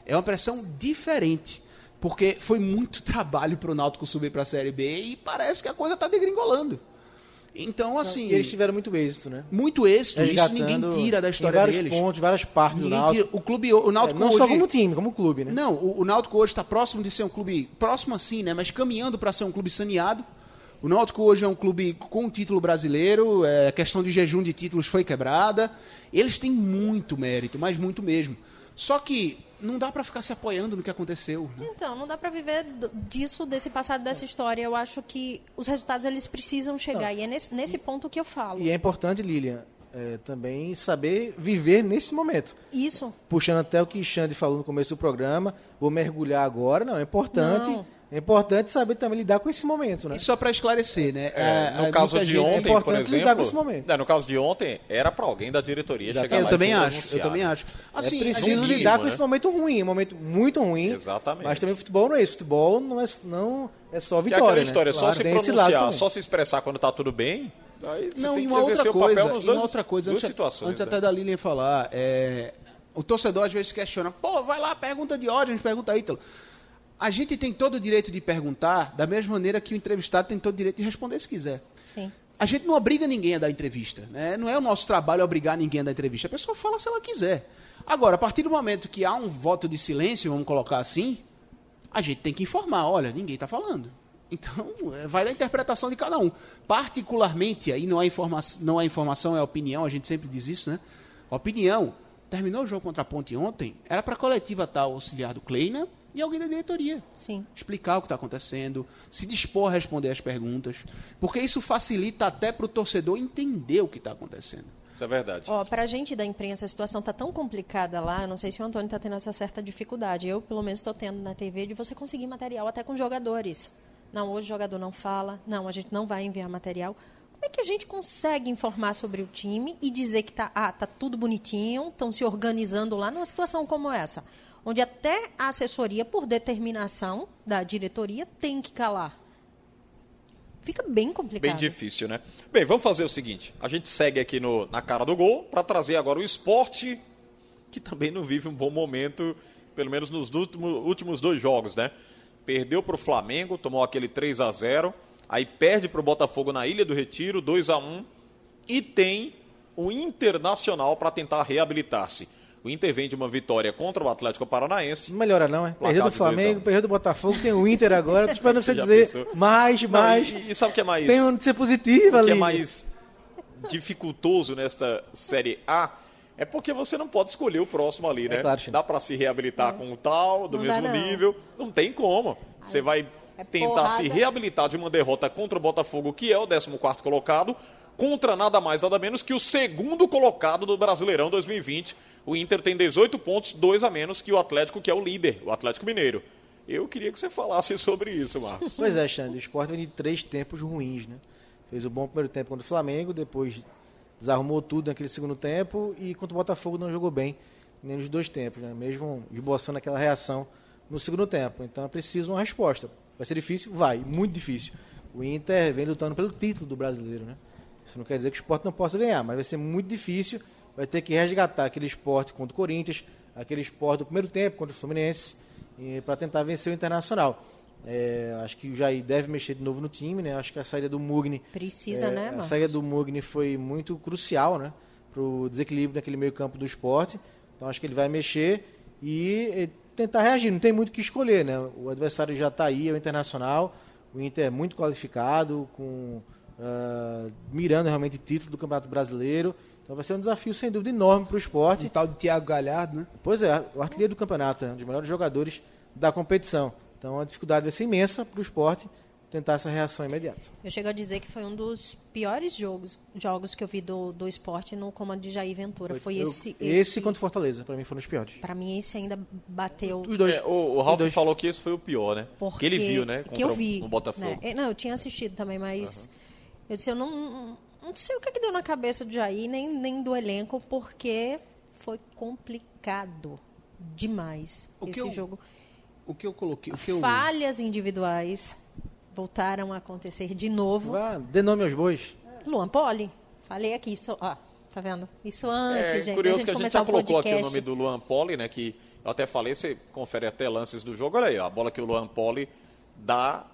É uma pressão diferente. Porque foi muito trabalho para o Náutico subir para a Série B e parece que a coisa está degringolando. Então, assim. E eles tiveram muito êxito, né? Muito êxito, isso ninguém tira da história vários deles. pontos, várias partes ninguém do Náutico. Tira. O clube, o Náutico é, não hoje... só como time, como clube, né? Não, o, o Náutico hoje está próximo de ser um clube, próximo assim, né? Mas caminhando para ser um clube saneado. O Náutico hoje é um clube com título brasileiro, é, a questão de jejum de títulos foi quebrada. Eles têm muito mérito, mas muito mesmo. Só que não dá para ficar se apoiando no que aconteceu. Né? Então, não dá para viver disso, desse passado, dessa história. Eu acho que os resultados eles precisam chegar. Não. E é nesse, nesse ponto que eu falo. E é importante, Lilian, é, também saber viver nesse momento. Isso. Puxando até o que Xande falou no começo do programa, vou mergulhar agora. Não, é importante. Não é importante saber também lidar com esse momento, né? E só para esclarecer, né? É, no caso de ontem, é por exemplo, lidar com esse momento. É, no caso de ontem, era para alguém da diretoria Exatamente. chegar eu também acho, Eu também acho. Assim, é preciso lidar com né? esse momento ruim, um momento muito ruim. Exatamente. Mas também futebol não é isso. Futebol não é, não é só vitória, que é né? história, claro, só se pronunciar, só se expressar quando está tudo bem. Aí não, e uma outra coisa, dois, uma outra coisa, antes, situações, antes né? até da Lilian falar, é, o torcedor às vezes questiona, pô, vai lá, pergunta de ódio, a gente pergunta Ítalo. A gente tem todo o direito de perguntar, da mesma maneira que o entrevistado tem todo o direito de responder se quiser. Sim. A gente não obriga ninguém a dar entrevista. Né? Não é o nosso trabalho obrigar ninguém a dar entrevista. A pessoa fala se ela quiser. Agora, a partir do momento que há um voto de silêncio, vamos colocar assim, a gente tem que informar. Olha, ninguém está falando. Então, é, vai da interpretação de cada um. Particularmente, aí não há, informa não há informação, é opinião, a gente sempre diz isso, né? Opinião. Terminou o jogo contra a Ponte ontem, era para a coletiva tal auxiliar do Kleina e alguém da diretoria. Sim. Explicar o que está acontecendo, se dispor a responder as perguntas, porque isso facilita até para o torcedor entender o que está acontecendo. Isso é verdade. Ó, para a gente da imprensa, a situação está tão complicada lá, eu não sei se o Antônio está tendo essa certa dificuldade. Eu, pelo menos, estou tendo na TV de você conseguir material até com jogadores. Não, hoje o jogador não fala, não, a gente não vai enviar material. Como é que a gente consegue informar sobre o time e dizer que está ah, tá tudo bonitinho, estão se organizando lá numa situação como essa? Onde até a assessoria, por determinação da diretoria, tem que calar. Fica bem complicado. Bem difícil, né? Bem, vamos fazer o seguinte: a gente segue aqui no, na cara do gol para trazer agora o esporte, que também não vive um bom momento, pelo menos nos últimos, últimos dois jogos, né? Perdeu para o Flamengo, tomou aquele 3 a 0 aí perde para o Botafogo na Ilha do Retiro, 2 a 1 e tem o Internacional para tentar reabilitar-se. O Inter vem de uma vitória contra o Atlético Paranaense. Não melhora não, é? Perdeu do Flamengo, perdeu do Botafogo, tem o Inter agora. Tô esperando você dizer pensou? mais, mais. Não, e, e, sabe o que é mais... Tem um de ser positivo ali. O que é mais dificultoso nesta Série A é porque você não pode escolher o próximo ali, é né? É claro, Dá para se reabilitar é. com o tal, do não mesmo dá, não. nível. Não tem como. Você vai é tentar porrada. se reabilitar de uma derrota contra o Botafogo, que é o 14 colocado, contra nada mais, nada menos que o segundo colocado do Brasileirão 2020 o Inter tem 18 pontos, dois a menos que o Atlético, que é o líder, o Atlético Mineiro. Eu queria que você falasse sobre isso, Marcos. Pois é, Xande, o Sport vem de três tempos ruins, né? Fez o bom primeiro tempo contra o Flamengo, depois desarrumou tudo naquele segundo tempo e contra o Botafogo não jogou bem nem nos dois tempos, né? Mesmo esboçando aquela reação no segundo tempo. Então é preciso uma resposta. Vai ser difícil? Vai, muito difícil. O Inter vem lutando pelo título do brasileiro, né? Isso não quer dizer que o Sport não possa ganhar, mas vai ser muito difícil vai ter que resgatar aquele esporte contra o Corinthians, aquele esporte do primeiro tempo contra o Fluminense, para tentar vencer o Internacional. É, acho que o Jair deve mexer de novo no time, né? Acho que a saída do Mugni. Precisa, é, né, Marcos? A saída do Mugni foi muito crucial, né? Para o desequilíbrio naquele meio-campo do esporte. Então acho que ele vai mexer e, tentar reagir. Não tem muito o que escolher, né? O adversário já está aí, é o Internacional. O Inter é muito qualificado, com uh, mirando realmente título do Campeonato Brasileiro. Então vai ser um desafio, sem dúvida, enorme para o esporte. O tal de Thiago Galhardo, né? Pois é, o artilheiro do campeonato, né? um dos melhores jogadores da competição. Então a dificuldade vai ser imensa para o esporte tentar essa reação imediata. Eu chego a dizer que foi um dos piores jogos, jogos que eu vi do, do esporte no comando de Jair Ventura. Foi, foi eu, esse, esse. Esse contra Fortaleza, para mim foram os piores. Para mim, esse ainda bateu. Os dois. É, o, o Ralf dois. falou que esse foi o pior, né? Porque que ele viu, né? que eu vi. No Botafogo. Né? Não, eu tinha assistido também, mas. Uhum. Eu disse, eu não, não sei o que, é que deu na cabeça do Jair, nem, nem do elenco, porque foi complicado demais o esse eu, jogo. O que eu coloquei. O que eu... Falhas individuais voltaram a acontecer de novo. Ah, dê nome aos bois. Luan Poli. Falei aqui, isso, ó, tá vendo? Isso antes, é, gente. Curioso gente que a gente já colocou aqui o nome do Luan Poli, né? Que eu até falei, você confere até lances do jogo. Olha aí, a bola que o Luan Poli dá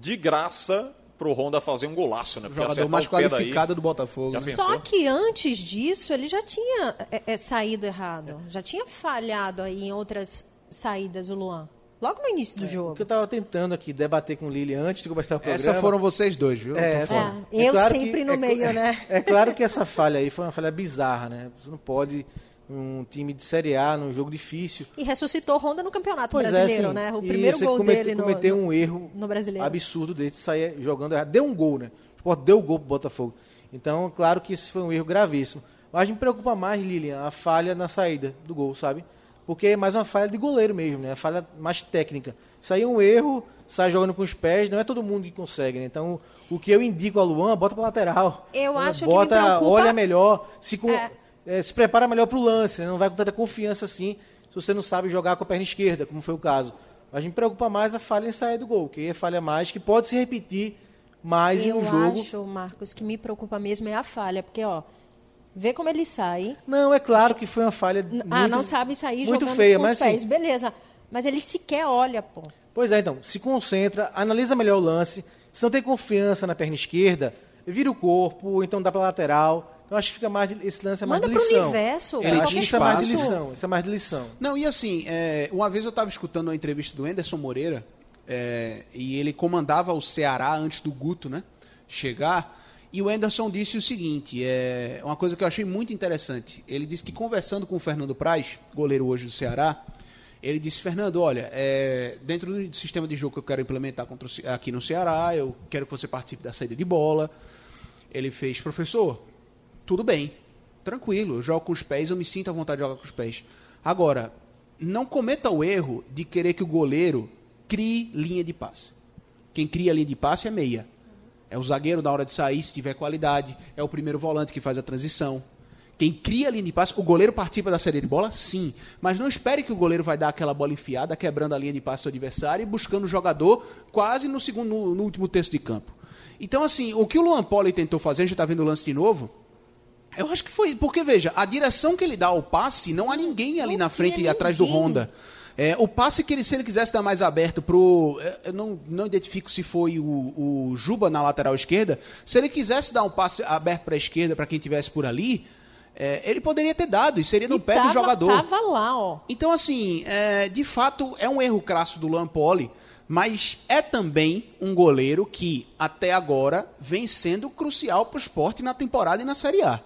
de graça pro Honda fazer um golaço, né? Porque o jogador mais qualificado daí, do Botafogo. Só que antes disso, ele já tinha é, é, saído errado. Já tinha falhado aí em outras saídas o Luan. Logo no início do é, jogo. O que eu estava tentando aqui debater com o Lili antes de começar o programa. Essa foram vocês dois, viu? É, essa, é, eu claro sempre no é meio, né? É claro que essa falha aí foi uma falha bizarra, né? Você não pode um time de Série A num jogo difícil. E ressuscitou Honda no Campeonato pois Brasileiro, é, né? O primeiro gol comete, dele no cometeu um erro no brasileiro. absurdo dele de sair jogando errado. Deu um gol, né? O Sport deu o gol pro Botafogo. Então, claro que isso foi um erro gravíssimo. Mas me preocupa mais, Lilian, a falha na saída do gol, sabe? Porque é mais uma falha de goleiro mesmo, né? A falha mais técnica. Isso aí é um erro, sai jogando com os pés, não é todo mundo que consegue, né? Então, o que eu indico a Luan, bota para lateral. Eu acho bota, que me preocupa... olha melhor, se com... é é, se prepara melhor para o lance, né? não vai com tanta confiança assim, se você não sabe jogar com a perna esquerda, como foi o caso. Mas me preocupa mais a falha em sair do gol, que é falha mais, que pode se repetir mais Eu em um jogo. Eu acho, Marcos, que me preocupa mesmo é a falha, porque, ó, vê como ele sai. Não, é claro que foi uma falha muito, Ah, não sabe sair muito jogando feia, com mas os pés, assim, beleza. Mas ele sequer olha, pô. Pois é, então, se concentra, analisa melhor o lance, se não tem confiança na perna esquerda, vira o corpo, então dá para lateral eu acho que fica mais de, esse lance é mais Manda de lição. universo. É, acho que isso é mais de lição. Isso é mais de lição. Não, e assim, é, uma vez eu estava escutando uma entrevista do Anderson Moreira, é, e ele comandava o Ceará antes do Guto, né? Chegar. E o Anderson disse o seguinte, é uma coisa que eu achei muito interessante. Ele disse que conversando com o Fernando Praz, goleiro hoje do Ceará, ele disse, Fernando, olha, é, dentro do sistema de jogo que eu quero implementar contra, aqui no Ceará, eu quero que você participe da saída de bola. Ele fez, professor, tudo bem, tranquilo, eu jogo com os pés, eu me sinto à vontade de jogar com os pés. Agora, não cometa o erro de querer que o goleiro crie linha de passe. Quem cria linha de passe é meia. É o zagueiro na hora de sair, se tiver qualidade. É o primeiro volante que faz a transição. Quem cria a linha de passe, o goleiro participa da série de bola? Sim. Mas não espere que o goleiro vai dar aquela bola enfiada, quebrando a linha de passe do adversário e buscando o jogador quase no segundo, no, último terço de campo. Então, assim, o que o Luan Poli tentou fazer, a gente está vendo o lance de novo, eu acho que foi. Porque, veja, a direção que ele dá ao passe, não há ninguém ali não na frente e atrás do Honda. É, o passe que ele, se ele quisesse dar mais aberto pro. É, eu não, não identifico se foi o, o Juba na lateral esquerda. Se ele quisesse dar um passe aberto para a esquerda, para quem tivesse por ali, é, ele poderia ter dado, e seria no e pé tava, do jogador. Tava lá, ó. Então, assim, é, de fato, é um erro crasso do Lampoli, mas é também um goleiro que, até agora, vem sendo crucial para o esporte na temporada e na Série A.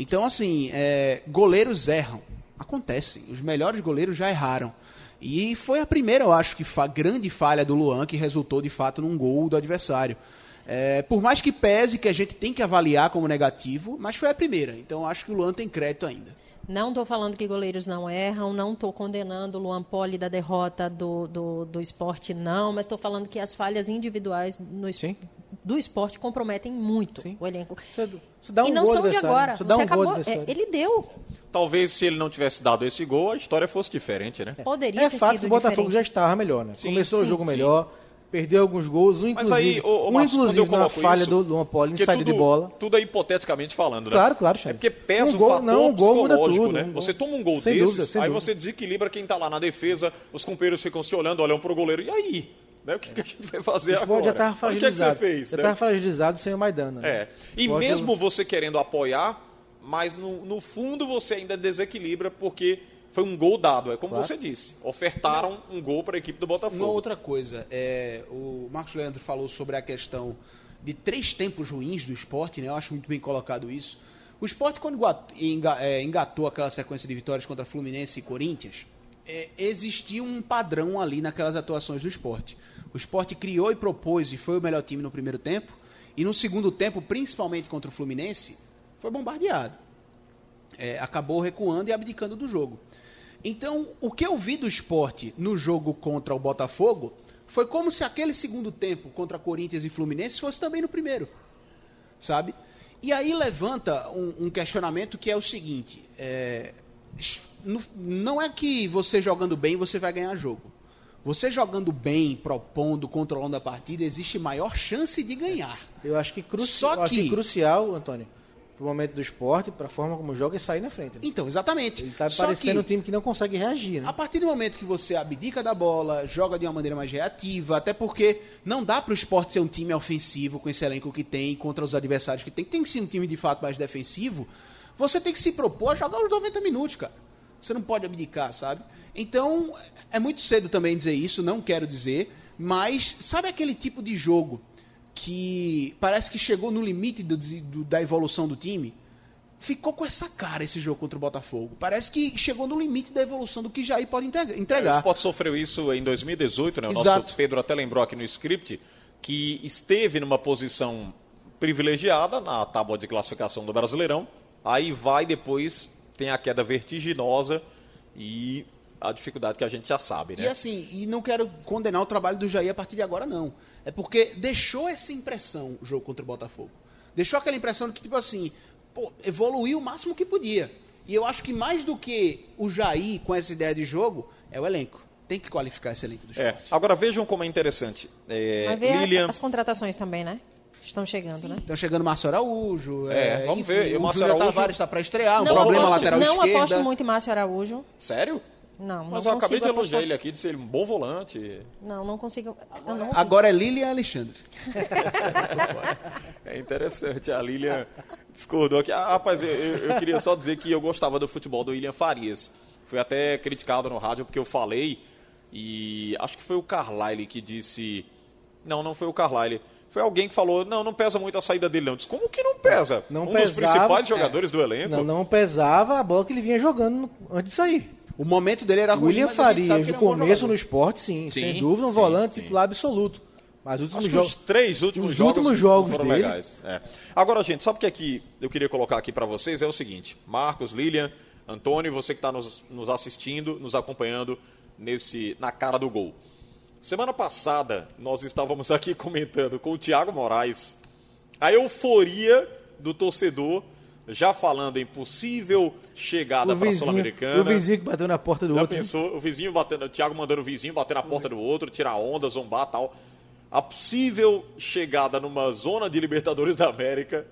Então, assim, é, goleiros erram. Acontece. Os melhores goleiros já erraram. E foi a primeira, eu acho, que fa grande falha do Luan que resultou de fato num gol do adversário. É, por mais que pese que a gente tem que avaliar como negativo, mas foi a primeira. Então acho que o Luan tem crédito ainda. Não estou falando que goleiros não erram, não estou condenando o Luan Poli da derrota do, do, do esporte, não, mas estou falando que as falhas individuais no, Sim do esporte comprometem muito Sim. o elenco. Você, você dá um e não são de agora. Você, você um acabou, é, ele deu. Talvez se ele não tivesse dado esse gol, a história fosse diferente, né? É. Poderia é ter fato sido que o Botafogo diferente. já estava melhor, né? Sim, Começou sim, o jogo sim. melhor, perdeu alguns gols, um inclusive, aí, ô, ô, Marcos, um inclusive na falha isso, do Luan Poli em saída tudo, de bola. Tudo é hipoteticamente falando, né? Claro, claro, Xande. É porque pesa um gol, o fator não, um gol muda tudo, né? Um você toma um gol sem desses, dúvida, aí dúvida. você desequilibra quem está lá na defesa, os companheiros ficam se olhando, olham pro goleiro, e aí? Né? O que, que, a gente vai fazer o agora? já estava fragilizado. O que, é que você fez? Já né? estava fragilizado sem o Maidana. Né? É. E mesmo você querendo apoiar, mas no, no, fundo você ainda desequilibra porque foi um gol dado. É como claro. você disse. Ofertaram um gol para a equipe do Botafogo. Uma outra coisa, é, o Marcos Leandro falou sobre a questão de três tempos ruins do esporte, né? Eu acho muito bem colocado isso. O esporte, quando é, engatou aquela sequência de vitórias contra Fluminense e Corinthians, é, existia um padrão ali naquelas atuações do esporte. O esporte criou e propôs e foi o melhor time no primeiro tempo. E no segundo tempo, principalmente contra o Fluminense, foi bombardeado. É, acabou recuando e abdicando do jogo. Então, o que eu vi do esporte no jogo contra o Botafogo foi como se aquele segundo tempo contra Corinthians e Fluminense fosse também no primeiro. Sabe? E aí levanta um, um questionamento que é o seguinte: é, não é que você jogando bem você vai ganhar jogo. Você jogando bem, propondo, controlando a partida, existe maior chance de ganhar. Eu acho que, cruci Só que... Que crucial, Antônio, pro momento do esporte, para a forma como joga, é sair na frente. Né? Então, exatamente. Ele tá Só parecendo que, um time que não consegue reagir, né? A partir do momento que você abdica da bola, joga de uma maneira mais reativa, até porque não dá para o esporte ser um time ofensivo com esse elenco que tem contra os adversários que tem. Tem que ser um time de fato mais defensivo. Você tem que se propor a jogar os 90 minutos, cara. Você não pode abdicar, sabe? Então, é muito cedo também dizer isso, não quero dizer, mas sabe aquele tipo de jogo que parece que chegou no limite do, do, da evolução do time? Ficou com essa cara esse jogo contra o Botafogo. Parece que chegou no limite da evolução do que Jair pode entregar. O Sport sofreu isso em 2018, né? O Exato. nosso Pedro até lembrou aqui no script que esteve numa posição privilegiada na tábua de classificação do Brasileirão. Aí vai depois, tem a queda vertiginosa e a dificuldade que a gente já sabe, né? E assim, e não quero condenar o trabalho do Jair a partir de agora, não. É porque deixou essa impressão o jogo contra o Botafogo. Deixou aquela impressão de que, tipo assim, pô, evoluiu o máximo que podia. E eu acho que mais do que o Jair com essa ideia de jogo, é o elenco. Tem que qualificar esse elenco do é, esporte. É. Agora vejam como é interessante. É, Mas ver Lilian... as contratações também, né? Estão chegando, Sim, né? Estão chegando Márcio Araújo. É, é vamos enfim, ver. O, o Márcio Araújo Tavares está para estrear, um não problema aposto, lateral não esquerda. Não aposto muito em Márcio Araújo. Sério? Não, Mas eu acabei de elogiar apostar... ele aqui, disse ele um bom volante. Não, não consigo. Não... Agora é Lilian e Alexandre. é interessante, a Lilian discordou aqui. Ah, rapaz, eu, eu, queria só dizer que eu gostava do futebol do William Farias. Fui até criticado no rádio porque eu falei, e acho que foi o Carlyle que disse. Não, não foi o Carlyle. Foi alguém que falou, não, não pesa muito a saída dele, não. Disse, como que não pesa? Não um pesava, dos principais jogadores é, do elenco. Não, não pesava a bola que ele vinha jogando antes de sair. O momento dele era ruim, William Farias, no começo no esporte, sim, sim sem dúvida, um sim, volante sim. titular absoluto. Mas os últimos jogos, os três últimos os jogos, últimos jogos foram dele. legais. É. Agora, gente, sabe o que aqui eu queria colocar aqui para vocês é o seguinte: Marcos, Lilian, Antônio, você que está nos, nos assistindo, nos acompanhando nesse na cara do gol. Semana passada, nós estávamos aqui comentando com o Thiago Moraes a euforia do torcedor, já falando em possível chegada para a Sul-Americana. O vizinho que bateu na porta do já outro. pensou, o vizinho batendo, o Thiago mandando o vizinho bater na porta do outro, tirar onda, zombar tal. A possível chegada numa zona de Libertadores da América.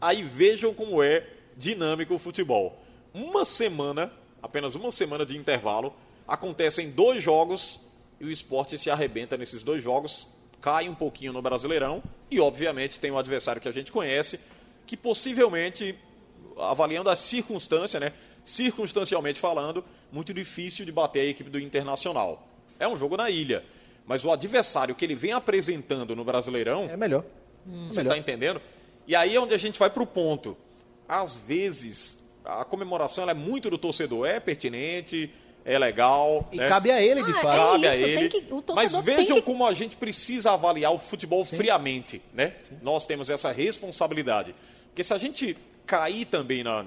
Aí vejam como é dinâmico o futebol. Uma semana, apenas uma semana de intervalo, acontecem dois jogos e o esporte se arrebenta nesses dois jogos, cai um pouquinho no Brasileirão e, obviamente, tem um adversário que a gente conhece, que possivelmente, avaliando a circunstância, né, circunstancialmente falando, muito difícil de bater a equipe do Internacional. É um jogo na ilha, mas o adversário que ele vem apresentando no Brasileirão. É melhor. Hum, você está entendendo? E aí é onde a gente vai para o ponto. Às vezes, a comemoração é muito do torcedor, é pertinente, é legal. E né? cabe a ele, de ah, fato. É cabe isso, a ele. Que, Mas vejam que... como a gente precisa avaliar o futebol Sim. friamente. Né? Nós temos essa responsabilidade. Porque se a gente cair também na,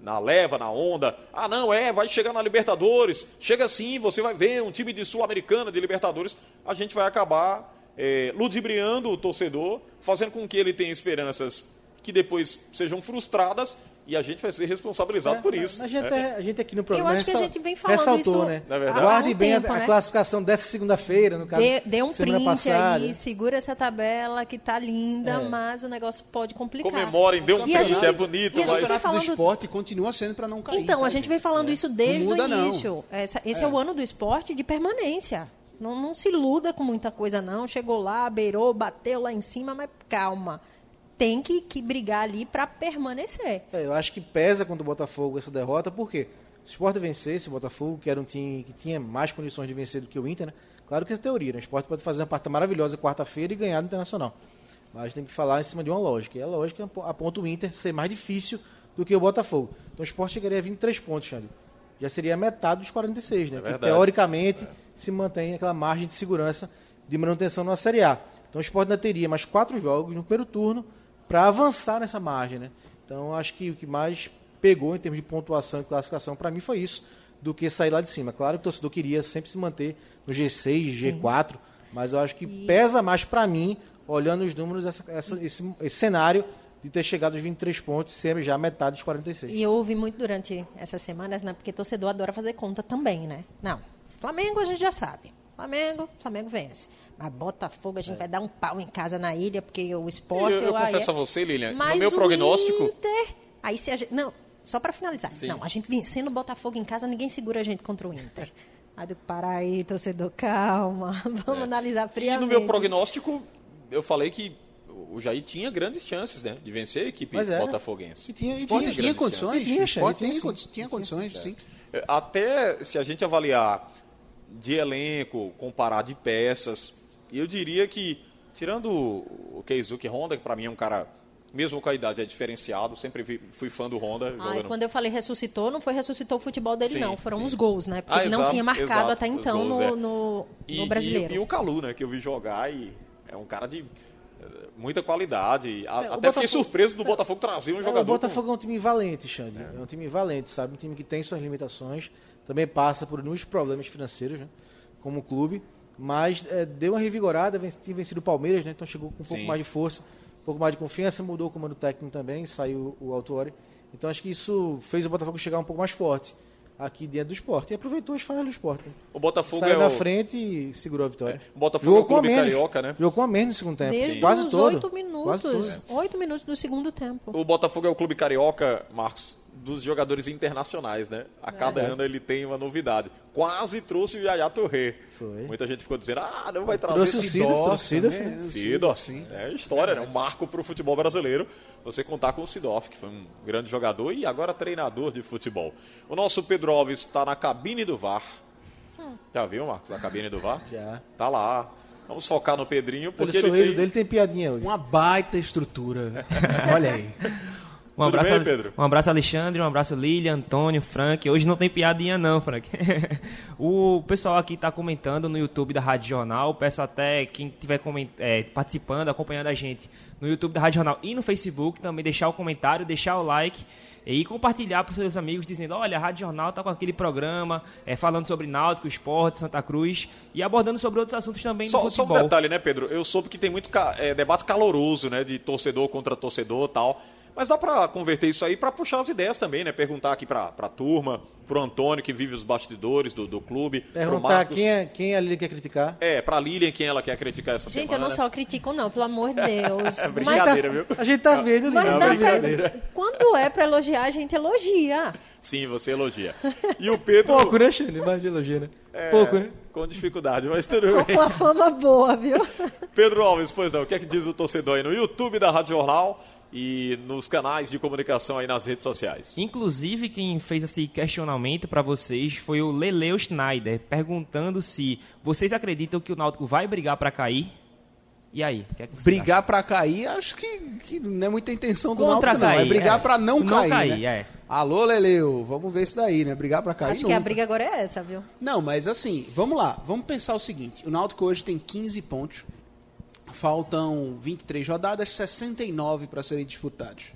na leva, na onda, ah, não, é, vai chegar na Libertadores, chega sim, você vai ver um time de Sul-Americana, de Libertadores, a gente vai acabar é, ludibriando o torcedor, fazendo com que ele tenha esperanças que depois sejam frustradas e a gente vai ser responsabilizado é, por isso. A gente, é. a gente aqui no programa Eu acho que a gente vem falando ressaltou, isso né? Guarde um bem tempo, a, a né? classificação dessa segunda-feira, no caso. Dê, dê um print passada. aí, segura essa tabela que tá linda, é. mas o negócio pode complicar. Comemorem, dê um print, gente, é bonito. E a gente mas... falando... do esporte continua sendo para não cair. Então, tá, a gente vem falando é. isso desde o início. Essa, esse é. é. o ano do esporte de permanência. Não, não se iluda com muita coisa, não. Chegou lá, beirou, bateu lá em cima, mas calma tem que, que brigar ali para permanecer. É, eu acho que pesa contra o Botafogo essa derrota, porque se o Sport vencesse o Botafogo, que era um time que tinha mais condições de vencer do que o Inter, né? claro que é teoria, né? o Sport pode fazer uma partida maravilhosa quarta-feira e ganhar no Internacional. Mas tem que falar em cima de uma lógica. E a lógica aponta o Inter ser mais difícil do que o Botafogo. Então o Sport chegaria a 23 pontos, Xande. Já seria metade dos 46, né? É que, teoricamente é. se mantém aquela margem de segurança de manutenção na Série A. Então o Sport ainda teria mais quatro jogos no primeiro turno para avançar nessa margem. Né? Então acho que o que mais pegou em termos de pontuação e classificação para mim foi isso, do que sair lá de cima. Claro que o torcedor queria sempre se manter no G6, G4, Sim. mas eu acho que e... pesa mais para mim, olhando os números, essa, essa, esse, esse cenário de ter chegado aos 23 pontos, ser já metade dos 46. E eu ouvi muito durante essas semanas, né? Porque torcedor adora fazer conta também, né? Não. Flamengo a gente já sabe. Flamengo, Flamengo vence. Mas Botafogo a gente é. vai dar um pau em casa na ilha, porque o esporte. Eu, eu, eu confesso é... a você, Lilian, Mas no meu prognóstico. Inter, aí se a gente. Não, só para finalizar. Sim. Não, a gente vencendo o Botafogo em casa, ninguém segura a gente contra o Inter. Aí do parar aí, torcedor, calma. Vamos é. analisar friamente. E no meu prognóstico, eu falei que o Jair tinha grandes chances né, de vencer a equipe botafoguense. E tinha, e tinha, tinha, tinha condições. Tinha, tinha, tinha, tinha condições, sim. É, até se a gente avaliar de elenco, comparar de peças, eu diria que, tirando o Keizuki Honda, que para mim é um cara mesmo com a idade é diferenciado, sempre fui fã do Honda. Ah, quando eu falei ressuscitou, não foi ressuscitou o futebol dele, sim, não. Foram sim. os gols, né? Porque ah, ele exato, não tinha marcado exato, até então gols, no, é. no, e, no, brasileiro. E, e, o Calu, né? Que eu vi jogar e é um cara de muita qualidade. É, até Botafogo, fiquei surpreso do Botafogo trazer um é, jogador. O Botafogo com... é um time valente, Xande. É. é. um time valente, sabe? Um time que tem suas limitações, também passa por muitos problemas financeiros, né? Como clube. Mas é, deu uma revigorada, tem vencido o Palmeiras, né? Então chegou com um pouco Sim. mais de força, um pouco mais de confiança, mudou o comando técnico também, saiu o Autori. Então acho que isso fez o Botafogo chegar um pouco mais forte aqui dentro do esporte. E aproveitou as falhas do esporte. Né? O Botafogo Saiu é na frente e segurou a vitória. É. O Botafogo Jogou é o clube menos. carioca, né? Jogou com a menos no segundo tempo. Desde Quase os. 8 minutos. Oito minutos do segundo tempo. O Botafogo é o clube carioca, Marcos, dos jogadores internacionais, né? A cada é. ano ele tem uma novidade. Quase trouxe o Yaya Touré. Foi. Muita gente ficou dizendo, ah, não vai trazer trouxe o Cido. Torcida, Cido. Cido. É história, né? Um marco para o futebol brasileiro. Você contar com o Sidoff, que foi um grande jogador e agora treinador de futebol. O nosso Pedro Alves está na cabine do VAR. Hum. Já viu, Marcos, a cabine do VAR? Já. Tá lá. Vamos focar no Pedrinho, porque Pelo sorriso tem... dele tem piadinha hoje. Uma baita estrutura. Olha aí. Um abraço, bem, Pedro? Um abraço, Alexandre, um abraço, Lilian, Antônio, Frank. Hoje não tem piadinha, não, Frank. o pessoal aqui está comentando no YouTube da Rádio Jornal. Peço até quem estiver é, participando, acompanhando a gente no YouTube da Rádio Jornal e no Facebook também deixar o comentário, deixar o like e compartilhar para os seus amigos dizendo, olha, a Rádio Jornal está com aquele programa é, falando sobre náutico, esporte, Santa Cruz e abordando sobre outros assuntos também só, do futebol. Só um detalhe, né, Pedro? Eu soube que tem muito é, debate caloroso, né, de torcedor contra torcedor tal. Mas dá para converter isso aí para puxar as ideias também, né? Perguntar aqui para a turma, para o Antônio, que vive os bastidores do, do clube. Perguntar quem, é, quem a Lilian quer criticar. É, para a Lilian, quem ela quer criticar essa gente, semana. Gente, eu não só critico, não, pelo amor de Deus. é brincadeira, mas, viu? A gente tá vendo, Lilian. Mas é brincadeira. Quando é para elogiar, a gente elogia. Sim, você elogia. E o Pedro. Pouco, né, Xane? Mais de elogia, né? É, Pouco, né? Com dificuldade, mas tudo bem. Com uma fama boa, viu? Pedro Alves, pois não, o que é que diz o torcedor aí no YouTube da Rádio Jornal? E nos canais de comunicação aí nas redes sociais. Inclusive, quem fez esse questionamento para vocês foi o Leleu Schneider, perguntando se vocês acreditam que o Náutico vai brigar para cair. E aí? Que é que brigar para cair, acho que, que, não é muita intenção do Contra Náutico, cair, não. É brigar é. para não, não cair. cair né? é. Alô, Leleu, vamos ver isso daí, né? Brigar para cair. Acho nunca. que a briga agora é essa, viu? Não, mas assim, vamos lá. Vamos pensar o seguinte: o Náutico hoje tem 15 pontos Faltam 23 rodadas, 69 para serem disputados.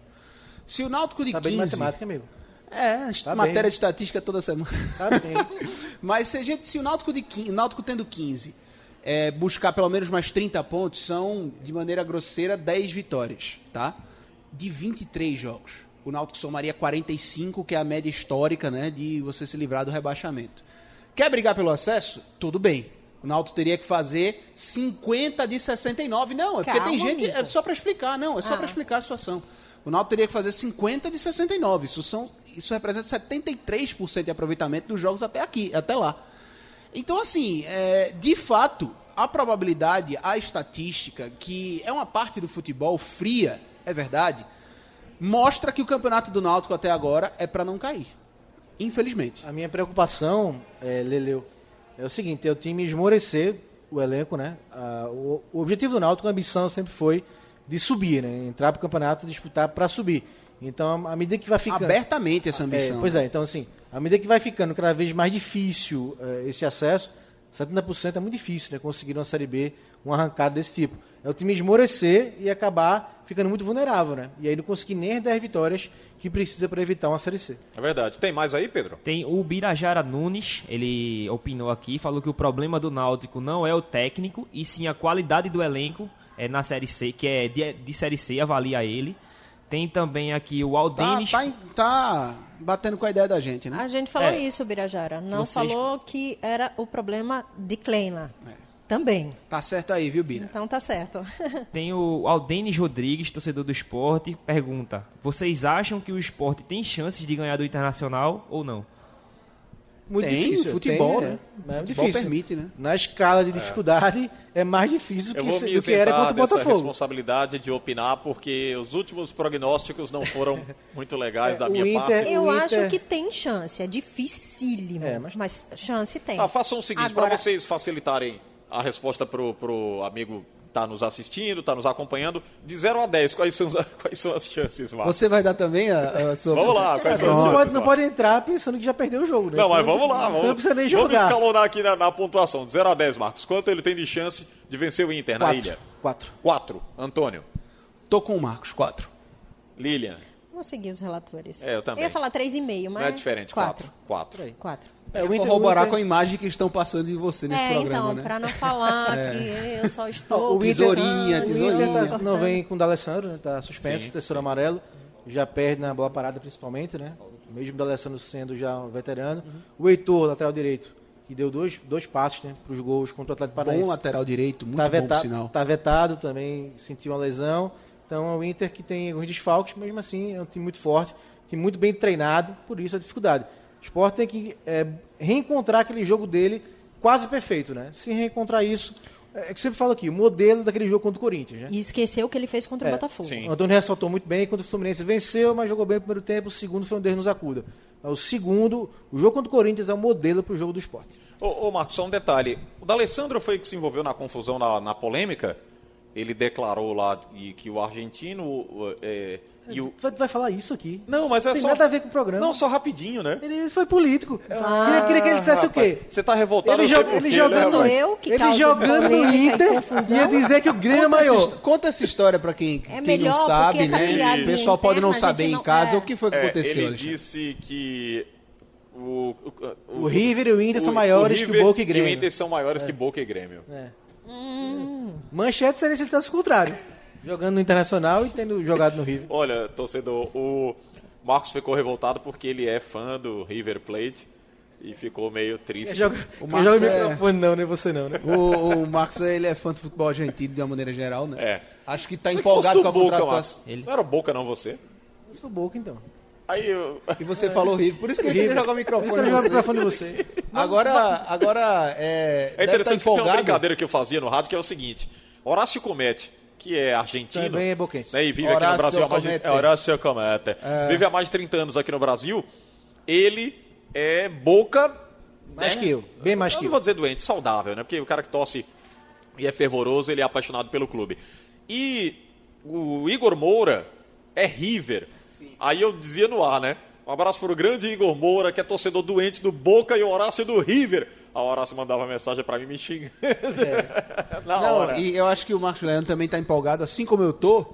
Se o Náutico de tá 15... Bem matemática, amigo. É, tá matéria bem. de estatística toda semana. Tá bem. Mas se, a gente, se o Náutico, de 15, Náutico tendo 15 é, buscar pelo menos mais 30 pontos, são, de maneira grosseira, 10 vitórias, tá? De 23 jogos. O Náutico somaria 45, que é a média histórica, né, de você se livrar do rebaixamento. Quer brigar pelo acesso? Tudo bem. O Náutico teria que fazer 50 de 69. Não, é porque tem gente. Amigo. É só para explicar, não, é só ah. para explicar a situação. O Náutico teria que fazer 50 de 69. Isso, são, isso representa 73% de aproveitamento dos jogos até aqui, até lá. Então, assim, é, de fato, a probabilidade, a estatística, que é uma parte do futebol fria, é verdade, mostra que o campeonato do Náutico até agora é para não cair. Infelizmente. A minha preocupação, é, Leleu, é o seguinte, é o time esmorecer o elenco, né? Ah, o, o, objetivo do Náutico, a ambição sempre foi de subir, né? Entrar para o campeonato, disputar para subir. Então, à medida que vai ficando... Abertamente essa ambição. É, pois é, então assim, à medida que vai ficando cada vez mais difícil é, esse acesso, 70% é muito difícil, né? Conseguir uma Série B, um arrancado desse tipo. É o time esmorecer e acabar ficando muito vulnerável, né? E aí não conseguir nem as 10 vitórias que precisa para evitar uma Série C. É verdade. Tem mais aí, Pedro? Tem o Birajara Nunes, ele opinou aqui, falou que o problema do Náutico não é o técnico, e sim a qualidade do elenco é, na Série C, que é de, de Série C, avalia ele. Tem também aqui o Aldenis. Tá, tá, tá, batendo com a ideia da gente, né? A gente falou é. isso, Birajara. Não Vocês... falou que era o problema de Kleina. É. Também. Tá certo aí, viu, Bira? Então tá certo. tem o Aldenis Rodrigues, torcedor do esporte, pergunta: Vocês acham que o esporte tem chances de ganhar do Internacional ou não? Muito tem, difícil. Futebol, tem, né? É, é futebol difícil. permite, né? Na escala de dificuldade é, é mais difícil que, se, do que era contra o Botafogo. responsabilidade de opinar porque os últimos prognósticos não foram muito legais é, da minha Inter, parte. Eu Inter... acho que tem chance, é dificílimo, é, mas... mas... chance tem. Ah, façam o seguinte, Agora... para vocês facilitarem a resposta pro, pro amigo está nos assistindo, está nos acompanhando, de 0 a 10, quais são, quais são as chances, Marcos? Você vai dar também a, a sua... Vamos lá, quais são as chances? Pode, não pode entrar pensando que já perdeu o jogo, né? Não, mas vamos lá, vamos, não precisa nem jogar. vamos escalonar aqui na, na, pontuação, de 0 a 10, Marcos. Quanto ele tem de chance de vencer o Inter quatro. na ilha? 4. 4. Antônio? Tô com o Marcos, 4. Lilian? Vou seguir os relatores. É, eu também. Eu ia falar 3,5, mas... Não é diferente, 4. 4. 4. É, o Inter, corroborar Inter... com a imagem que estão passando de você nesse é, programa, então, né? para não falar é. que eu só estou... O tesourinha, tesourinha. O Inter tá, não vem com o D'Alessandro, né? tá suspenso, sim, terceiro sim. amarelo. Já perde na bola parada principalmente, né? Mesmo o D'Alessandro sendo já um veterano. Uhum. O Heitor, lateral direito, que deu dois, dois passos né, para os gols contra o Atlético Paranaense. Bom lateral direito, muito tá bom sinal. Está vetado, também sentiu uma lesão. Então é o Inter que tem alguns desfalques, mesmo assim é um time muito forte, time muito bem treinado, por isso a dificuldade. O Sport tem que é, reencontrar aquele jogo dele quase perfeito, né? Se reencontrar isso, é, é que sempre falo aqui, o modelo daquele jogo contra o Corinthians, né? E esqueceu o que ele fez contra é, o Botafogo. Sim. O Antônio ressaltou muito bem, quando o Fluminense venceu, mas jogou bem no primeiro tempo, o segundo foi um Deus nos acuda. O segundo, o jogo contra o Corinthians é um modelo para o jogo do esporte. Ô, ô Marcos, só um detalhe. O D'Alessandro foi que se envolveu na confusão, na, na polêmica. Ele declarou lá que, que o argentino é, e o... vai, vai falar isso aqui. Não, mas é Tem só... nada a ver com o programa. Não, só rapidinho, né? Ele foi político. Ah, queria, queria, que ele dissesse rapaz, o quê? Você tá revoltado, ele, joga, ele jogando, né, eu que Ele jogando no Inter ia dizer que o Grêmio é maior. Essa, conta essa história pra quem, é quem não sabe, né? O pessoal pode não saber em casa é. o que foi que é, aconteceu, Ele Alexandre. disse que o, o, o, o River e o Inter o, são maiores que o Boca e Grêmio. E o Inter são maiores que Boca e Grêmio. É. Hum. Manchete seria se ele o contrário. Jogando no Internacional e tendo jogado no River. Olha, torcedor, o Marcos ficou revoltado porque ele é fã do River Plate e ficou meio triste. Joga, o Marcos joga é... microfone não, nem você não, né? O, o Marcos, ele é fã do futebol argentino de uma maneira geral, né? É. Acho que está empolgado com a contratação. Ele... Não era Boca não você? Eu sou Boca então. Aí eu... E você é. falou River, por isso que ele queria jogar o microfone. Ele jogar o microfone em você. Agora, agora é. É interessante tá que tem uma brincadeira que eu fazia no rádio que é o seguinte: Horácio Comete que é argentino. Também é boquense. Né, e vive Horácio aqui no Brasil há mais de, é, Horácio Comete. É. Vive há mais de 30 anos aqui no Brasil. Ele é boca. Mais né? que eu. Bem mais eu que eu. Não vou dizer doente, saudável, né? Porque o cara que tosse e é fervoroso, ele é apaixonado pelo clube. E o Igor Moura é River. Sim. Aí eu dizia no ar, né? Um abraço para o grande Igor Moura, que é torcedor doente do Boca e o Horácio do River a Horácio mandava mensagem para mim me xingando. É. Na Não, hora. E eu acho que o Marcos Leandro também está empolgado, assim como eu tô.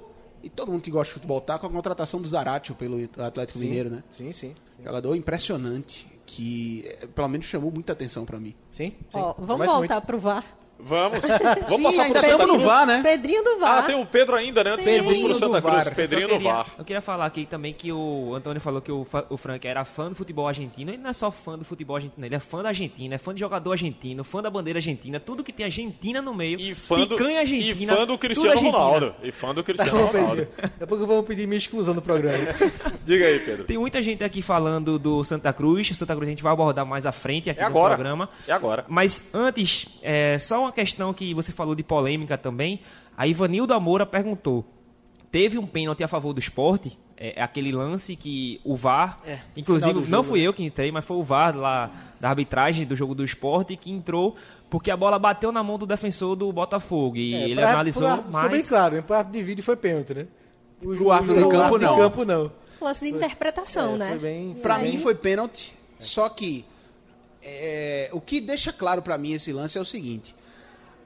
E todo mundo que gosta de futebol tá com a contratação do Zaratio pelo Atlético sim, Mineiro, né? Sim, sim. Jogador impressionante, que eh, pelo menos chamou muita atenção para mim. Sim, sim. Ó, vamos voltar muito. pro VAR. Vamos. Vamos Sim, passar pro Santa Cruz. no VAR, né? Pedrinho do VAR. Ah, tem o Pedro ainda, né? Antes Pedrinho pro Santa Cruz. VAR. Pedrinho do VAR. Eu queria falar aqui também que o Antônio falou que o, o Frank era fã do futebol argentino. Ele não é só fã do futebol argentino, ele é fã da Argentina, é fã de jogador argentino, fã da bandeira argentina, tudo que tem Argentina no meio. E fã do, argentina, e fã do Cristiano Ronaldo. E fã do Cristiano Ronaldo. Daqui a pouco eu vou pedir minha exclusão do programa. Diga aí, Pedro. Tem muita gente aqui falando do Santa Cruz. O Santa Cruz a gente vai abordar mais à frente aqui é no agora. programa. É agora. Mas antes, é, só uma questão que você falou de polêmica também. A Ivanildo Amora perguntou: teve um pênalti a favor do esporte? É, é aquele lance que o VAR, é, inclusive não fui né? eu que entrei, mas foi o VAR lá da arbitragem do jogo do esporte que entrou porque a bola bateu na mão do defensor do Botafogo e é, ele pra, analisou pra, mais. Ficou bem claro, para de vídeo foi pênalti, né? O, o árbitro de campo não. campo não. Lance de interpretação, é, né? Foi bem, pra bem... mim foi pênalti, só que é, o que deixa claro para mim esse lance é o seguinte.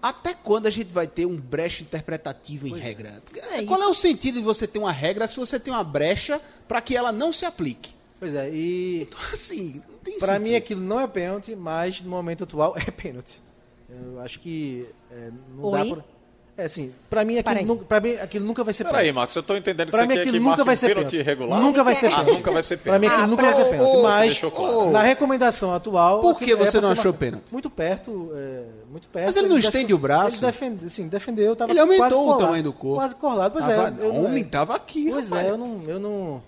Até quando a gente vai ter um brecha interpretativo em pois é. regra? É. Qual é o sentido de você ter uma regra se você tem uma brecha para que ela não se aplique? Pois é, e. Então, assim, Para mim aquilo não é pênalti, mas no momento atual é pênalti. Eu acho que é, não Oi? dá pra. É assim, pra mim aquilo, nunca, pra mim, aquilo nunca vai ser pênalti. Peraí, Marcos, eu tô entendendo que pra você mim, quer aquilo que nunca vai ser pênalti regular. Nunca vai ser ah, pênalti. Ah, nunca vai ser pênalti. Pra mim aquilo ah, nunca vai ser pênalti. Mas, claro. na recomendação atual... Por que você não achou pênalti? Muito perto, é, muito perto. Mas ele não ele estende o braço? Ele defende, assim, defendeu, tava Ele aumentou o tamanho do corpo. Quase colado, pois tava, é. Homem tava aqui, Pois é, eu não, eu, não,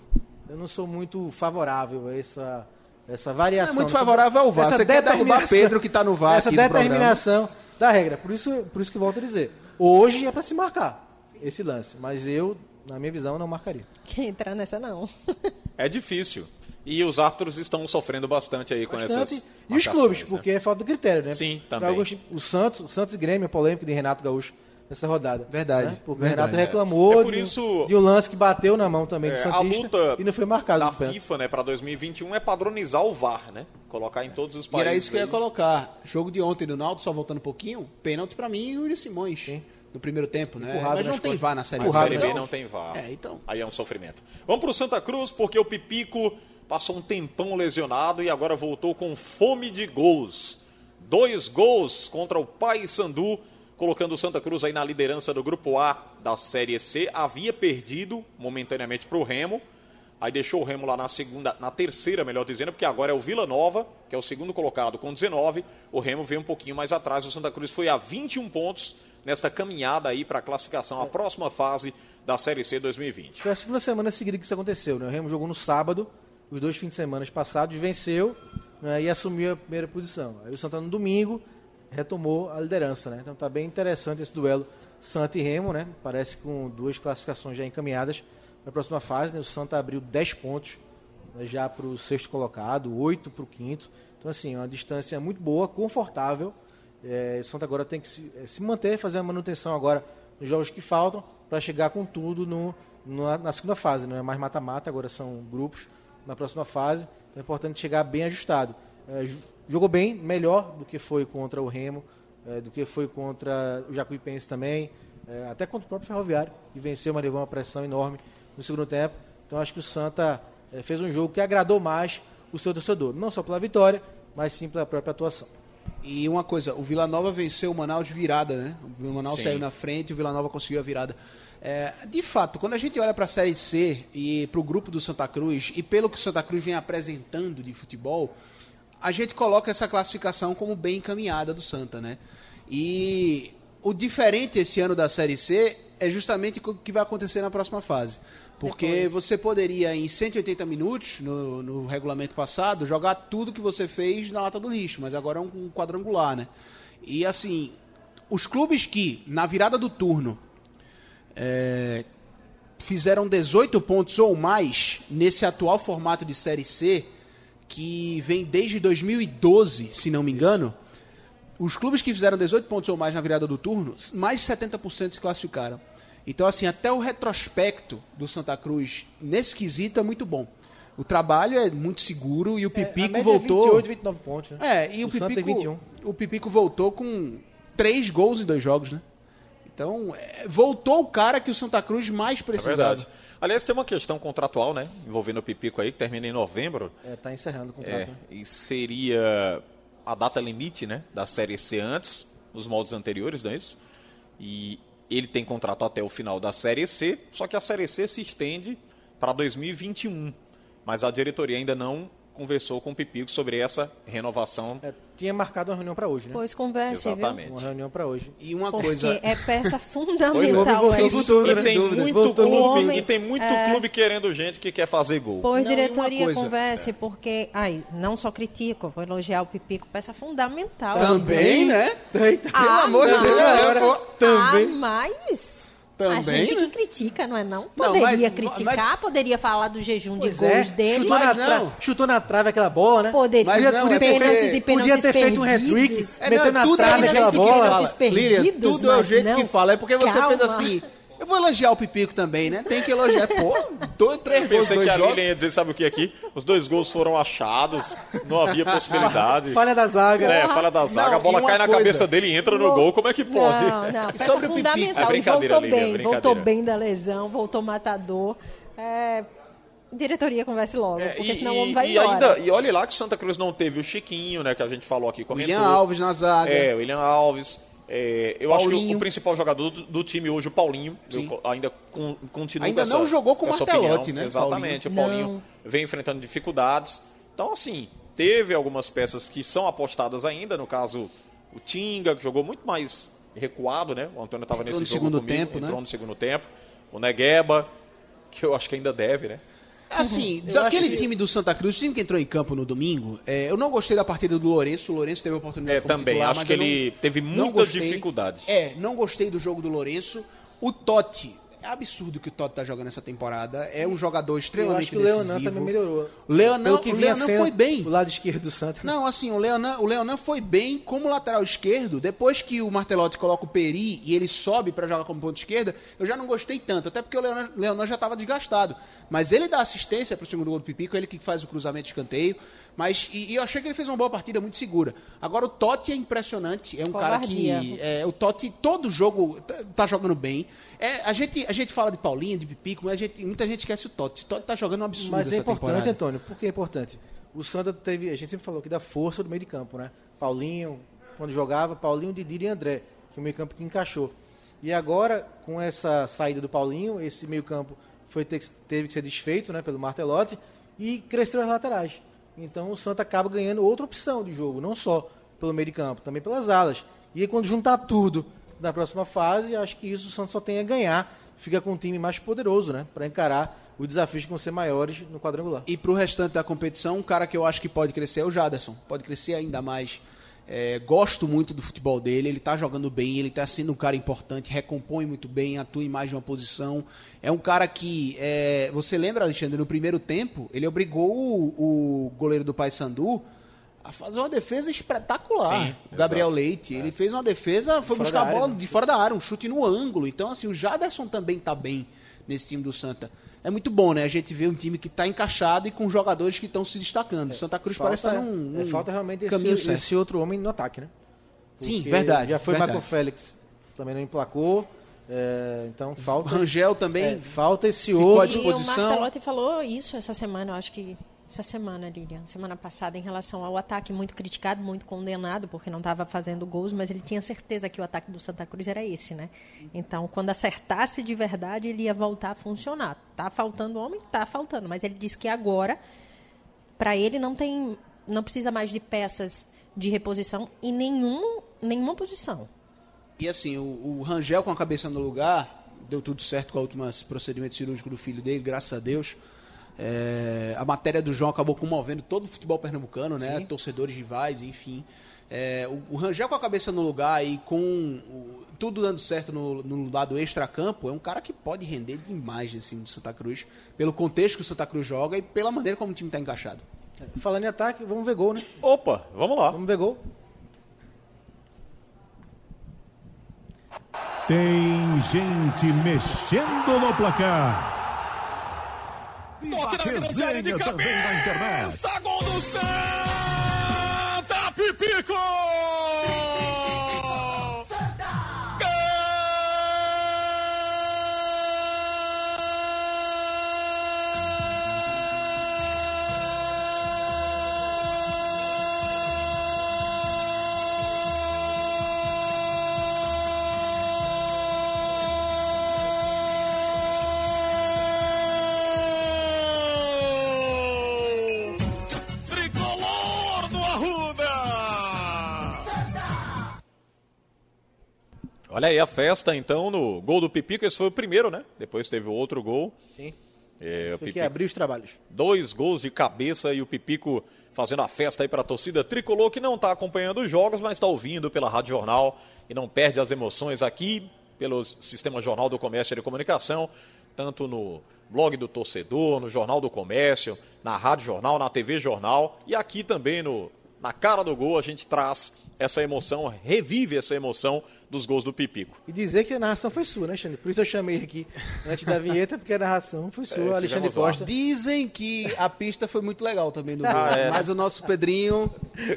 eu não sou muito favorável a essa, essa variação. É muito favorável ao VAR. Você quer derrubar Pedro que tá no VAR Essa determinação da regra. Por isso, por isso que volto a dizer. Hoje é para se marcar esse lance, mas eu, na minha visão, não marcaria. Quem entrar nessa não. é difícil. E os árbitros estão sofrendo bastante aí com bastante. essas. E os clubes, né? porque é falta de critério, né? Sim, também. Alguns, o Santos, Santos e Grêmio, a polêmica de Renato Gaúcho nessa rodada. Verdade. Né? Porque verdade, o Renato reclamou é por isso, de, um lance que bateu na mão também do é, Santista a luta e não foi marcado. Da FIFA, né, para 2021 é padronizar o VAR, né? Colocar em todos os países. E era isso que eu ia colocar. Jogo de ontem do Naldo, só voltando um pouquinho, pênalti para mim e o Yuri Simões. Sim no primeiro tempo, né? Empurrado Mas não tem VAR na Série B. Na Série B não tem VAR. É, então. Aí é um sofrimento. Vamos para o Santa Cruz, porque o Pipico passou um tempão lesionado e agora voltou com fome de gols. Dois gols contra o Paysandu, colocando o Santa Cruz aí na liderança do Grupo A da Série C. Havia perdido momentaneamente para o Remo, aí deixou o Remo lá na segunda, na terceira, melhor dizendo, porque agora é o Vila Nova, que é o segundo colocado com 19. O Remo veio um pouquinho mais atrás, o Santa Cruz foi a 21 pontos nesta caminhada aí para a classificação, a próxima fase da Série C 2020. Foi a segunda semana seguida que isso aconteceu, né? O Remo jogou no sábado, os dois fins de semana passados, venceu né, e assumiu a primeira posição. Aí o Santa no domingo retomou a liderança, né? Então tá bem interessante esse duelo Santa e Remo, né? Parece com duas classificações já encaminhadas para a próxima fase, né? O Santa abriu 10 pontos né, já para o sexto colocado, 8 para o quinto. Então, assim, uma distância muito boa, confortável é, o Santa agora tem que se, é, se, manter, fazer a manutenção agora nos jogos que faltam para chegar com tudo no, no, na segunda fase. Não é mais mata-mata, agora são grupos na próxima fase. Então é importante chegar bem ajustado. É, jogou bem, melhor do que foi contra o Remo, é, do que foi contra o Jacuipense também, é, até contra o próprio Ferroviário, que venceu, mas levou uma pressão enorme no segundo tempo. Então acho que o Santa é, fez um jogo que agradou mais o seu torcedor, não só pela vitória, mas sim pela própria atuação. E uma coisa, o Vila Nova venceu o Manaus de virada, né? O Manaus Sim. saiu na frente e o Vila Nova conseguiu a virada. É, de fato, quando a gente olha para a Série C e para o grupo do Santa Cruz e pelo que o Santa Cruz vem apresentando de futebol, a gente coloca essa classificação como bem encaminhada do Santa, né? E o diferente esse ano da Série C é justamente o que vai acontecer na próxima fase. Porque Depois. você poderia, em 180 minutos, no, no, regulamento passado, jogar tudo que você fez na lata do lixo, mas agora é um, um quadrangular, né? E assim, os clubes que, na virada do turno, é, fizeram 18 pontos ou mais nesse atual formato de Série C, que vem desde 2012, se não me engano, os clubes que fizeram 18 pontos ou mais na virada do turno, mais de 70% se classificaram. Então, assim, até o retrospecto do Santa Cruz nesse quesito é muito bom. O trabalho é muito seguro e o é, Pipico é, voltou. 28, 29 pontos, né? É, e o, o Pipico, o Pipico voltou com três gols em dois jogos, né? Então, é, voltou o cara que o Santa Cruz mais é precisava. É verdade. Aliás, tem uma questão contratual, né? Envolvendo o Pipico aí, que termina em novembro. É, tá encerrando o contrato. É, e seria a data limite, né? Da Série C antes, nos moldes anteriores, não é isso? E ele tem contrato até o final da Série C, só que a Série C se estende para 2021. Mas a diretoria ainda não conversou com o Pipico sobre essa renovação. É, tinha marcado uma reunião para hoje, né? Pois converse, Exatamente. Viu? Uma reunião para hoje. E uma Porque coisa é peça fundamental. é, isso. E tem muito clube, homem, e tem muito é... clube querendo gente que quer fazer gol. Pois não, diretoria coisa, converse, é. porque ai, não só critico, vou elogiar o Pipico, peça fundamental. Também, né? Pelo ah, amor de Deus, também. Ah, mas também, a gente né? que critica, não é não? Poderia não, mas, criticar, mas... poderia falar do jejum de gols é. dele. Chutou na, tra... chutou na trave aquela bola, né? Poderia, mas não, podia, pênaltis ter, e pênaltis podia ter feito um hat-trick, é, metendo na trave aquela bola. Líria, tudo é o jeito não. que fala. É porque você Calma. fez assim... Eu vou elogiar o Pipico também, né? Tem que elogiar. Pô, dois, três gols, Pensei que a Lilian ia dizer, sabe o que aqui? Os dois gols foram achados, não havia possibilidade. falha da zaga. É, falha da zaga. Não, a bola cai na coisa... cabeça dele e entra no gol. Como é que pode? Não, não. Peça sobre fundamental. O Pipico. É voltou bem, voltou bem da lesão, voltou matador. É, diretoria converse logo, é, porque e, senão o homem vai e embora. Ainda, e olha lá que Santa Cruz não teve o Chiquinho, né, que a gente falou aqui. Comentou. William Alves na zaga. É, William Alves. É, eu Paulinho. acho que o, principal jogador do, do, time hoje, o Paulinho, ainda com, continua Ainda não essa, jogou com o Martelotti, né? Exatamente, Paulinho. o Paulinho não. vem enfrentando dificuldades. Então, assim, teve algumas peças que são apostadas ainda, no caso, o Tinga, que jogou muito mais recuado, né? O Antônio estava nesse no jogo segundo comigo, tempo, entrou né? no segundo tempo. O Negueba, que eu acho que ainda deve, né? Assim, uhum. daquele que... time do Santa Cruz, o time que entrou em campo no domingo, é, eu não gostei da partida do Lourenço. O Lourenço teve a oportunidade é, de também. Titular, acho que ele não, teve muita dificuldade. É, não gostei do jogo do Lourenço. O Totti, é absurdo que o Totti tá jogando essa temporada. É um jogador extremamente decisivo. Eu acho que o Leonan também melhorou. Leonan, o Leonan foi bem. O lado esquerdo do Santa. Não, assim, o Leonan, o Leonan foi bem como lateral esquerdo. Depois que o Martelotti coloca o Peri e ele sobe para jogar como ponto esquerda, eu já não gostei tanto. Até porque o Leonan, Leonan já estava desgastado. Mas ele dá assistência para o segundo gol do Pipico, ele que faz o cruzamento de escanteio. Mas e, e, eu achei que ele fez uma boa partida, muito segura. Agora o Totti é impressionante, é um Covardia. cara que é, o Totti todo jogo tá, tá jogando bem. É, a, gente, a gente fala de Paulinho, de Pipico, mas a gente, muita gente esquece o Totti. O Totti tá jogando um absurdo Mas é importante, temporada. Antônio, por que é importante? O Santa teve, a gente sempre falou que da força do meio de campo, né? Paulinho, quando jogava, Paulinho, Didi e André, que o meio campo que encaixou. E agora, com essa saída do Paulinho, esse meio campo foi ter, teve que ser desfeito né, pelo Martelotti e cresceu as laterais. Então o Santa acaba ganhando outra opção de jogo, não só pelo meio de campo, também pelas alas. E aí, quando juntar tudo na próxima fase, acho que isso o Santos só tem a ganhar. Fica com um time mais poderoso, né? Para encarar os desafios que vão ser maiores no quadrangular. E para o restante da competição, um cara que eu acho que pode crescer é o Jaderson. Pode crescer ainda mais. É, gosto muito do futebol dele, ele está jogando bem, ele está sendo um cara importante, recompõe muito bem, atua em mais de uma posição. É um cara que, é, você lembra, Alexandre, no primeiro tempo, ele obrigou o, o goleiro do Paysandu a fazer uma defesa espetacular. Sim, Gabriel exato. Leite. É. Ele fez uma defesa, foi buscar a bola área, né? de fora da área, um chute no ângulo. Então, assim, o Jaderson também está bem nesse time do Santa. É muito bom, né? A gente vê um time que está encaixado e com jogadores que estão se destacando. É, Santa Cruz falta, parece estar num, é, num Falta realmente esse, esse, outro homem no ataque, né? Porque Sim, verdade. Já foi verdade. Marco Félix, também não emplacou. É, então falta. Rangel também. É, falta esse outro. à disposição. E o Martelotti falou isso essa semana, eu acho que essa semana, Lilian, semana passada, em relação ao ataque muito criticado, muito condenado, porque não estava fazendo gols, mas ele tinha certeza que o ataque do Santa Cruz era esse, né? Então, quando acertasse de verdade, ele ia voltar a funcionar. Tá faltando homem? Tá faltando, mas ele disse que agora, para ele, não tem, não precisa mais de peças de reposição em nenhum, nenhuma posição. E assim, o, o Rangel com a cabeça no lugar, deu tudo certo com o último procedimento cirúrgico do filho dele, graças a Deus. É, a matéria do João acabou comovendo todo o futebol pernambucano, né? Sim. Torcedores rivais, enfim. É, o, o, Rangel com a cabeça no lugar e com o, tudo dando certo no, no lado extra-campo, é um cara que pode render demais nesse time do Santa Cruz, pelo contexto que o Santa Cruz joga e pela maneira como o time está encaixado. Falando em ataque, vamos ver gol, né? Opa, vamos lá. Vamos ver gol. Tem gente mexendo no placar. Toque na grande área de cabeça. Gol do Santa Pipico. Olha aí a festa, então, no gol do Pipico. Esse foi o primeiro, né? Depois teve o outro gol. Sim. É, o Pipico, que abriu os trabalhos. Dois gols de cabeça e o Pipico fazendo a festa aí para a torcida tricolor que não está acompanhando os jogos, mas está ouvindo pela Rádio Jornal e não perde as emoções aqui pelo Sistema Jornal do Comércio e de Comunicação, tanto no blog do torcedor, no Jornal do Comércio, na Rádio Jornal, na TV Jornal e aqui também no na cara do gol a gente traz essa emoção, revive essa emoção dos gols do Pipico. E dizer que a narração foi sua, né, Alexandre? Por isso eu chamei aqui antes da vinheta, porque a narração foi sua, é, Alexandre Costa. Dizem que a pista foi muito legal também no ah, é. mas o nosso Pedrinho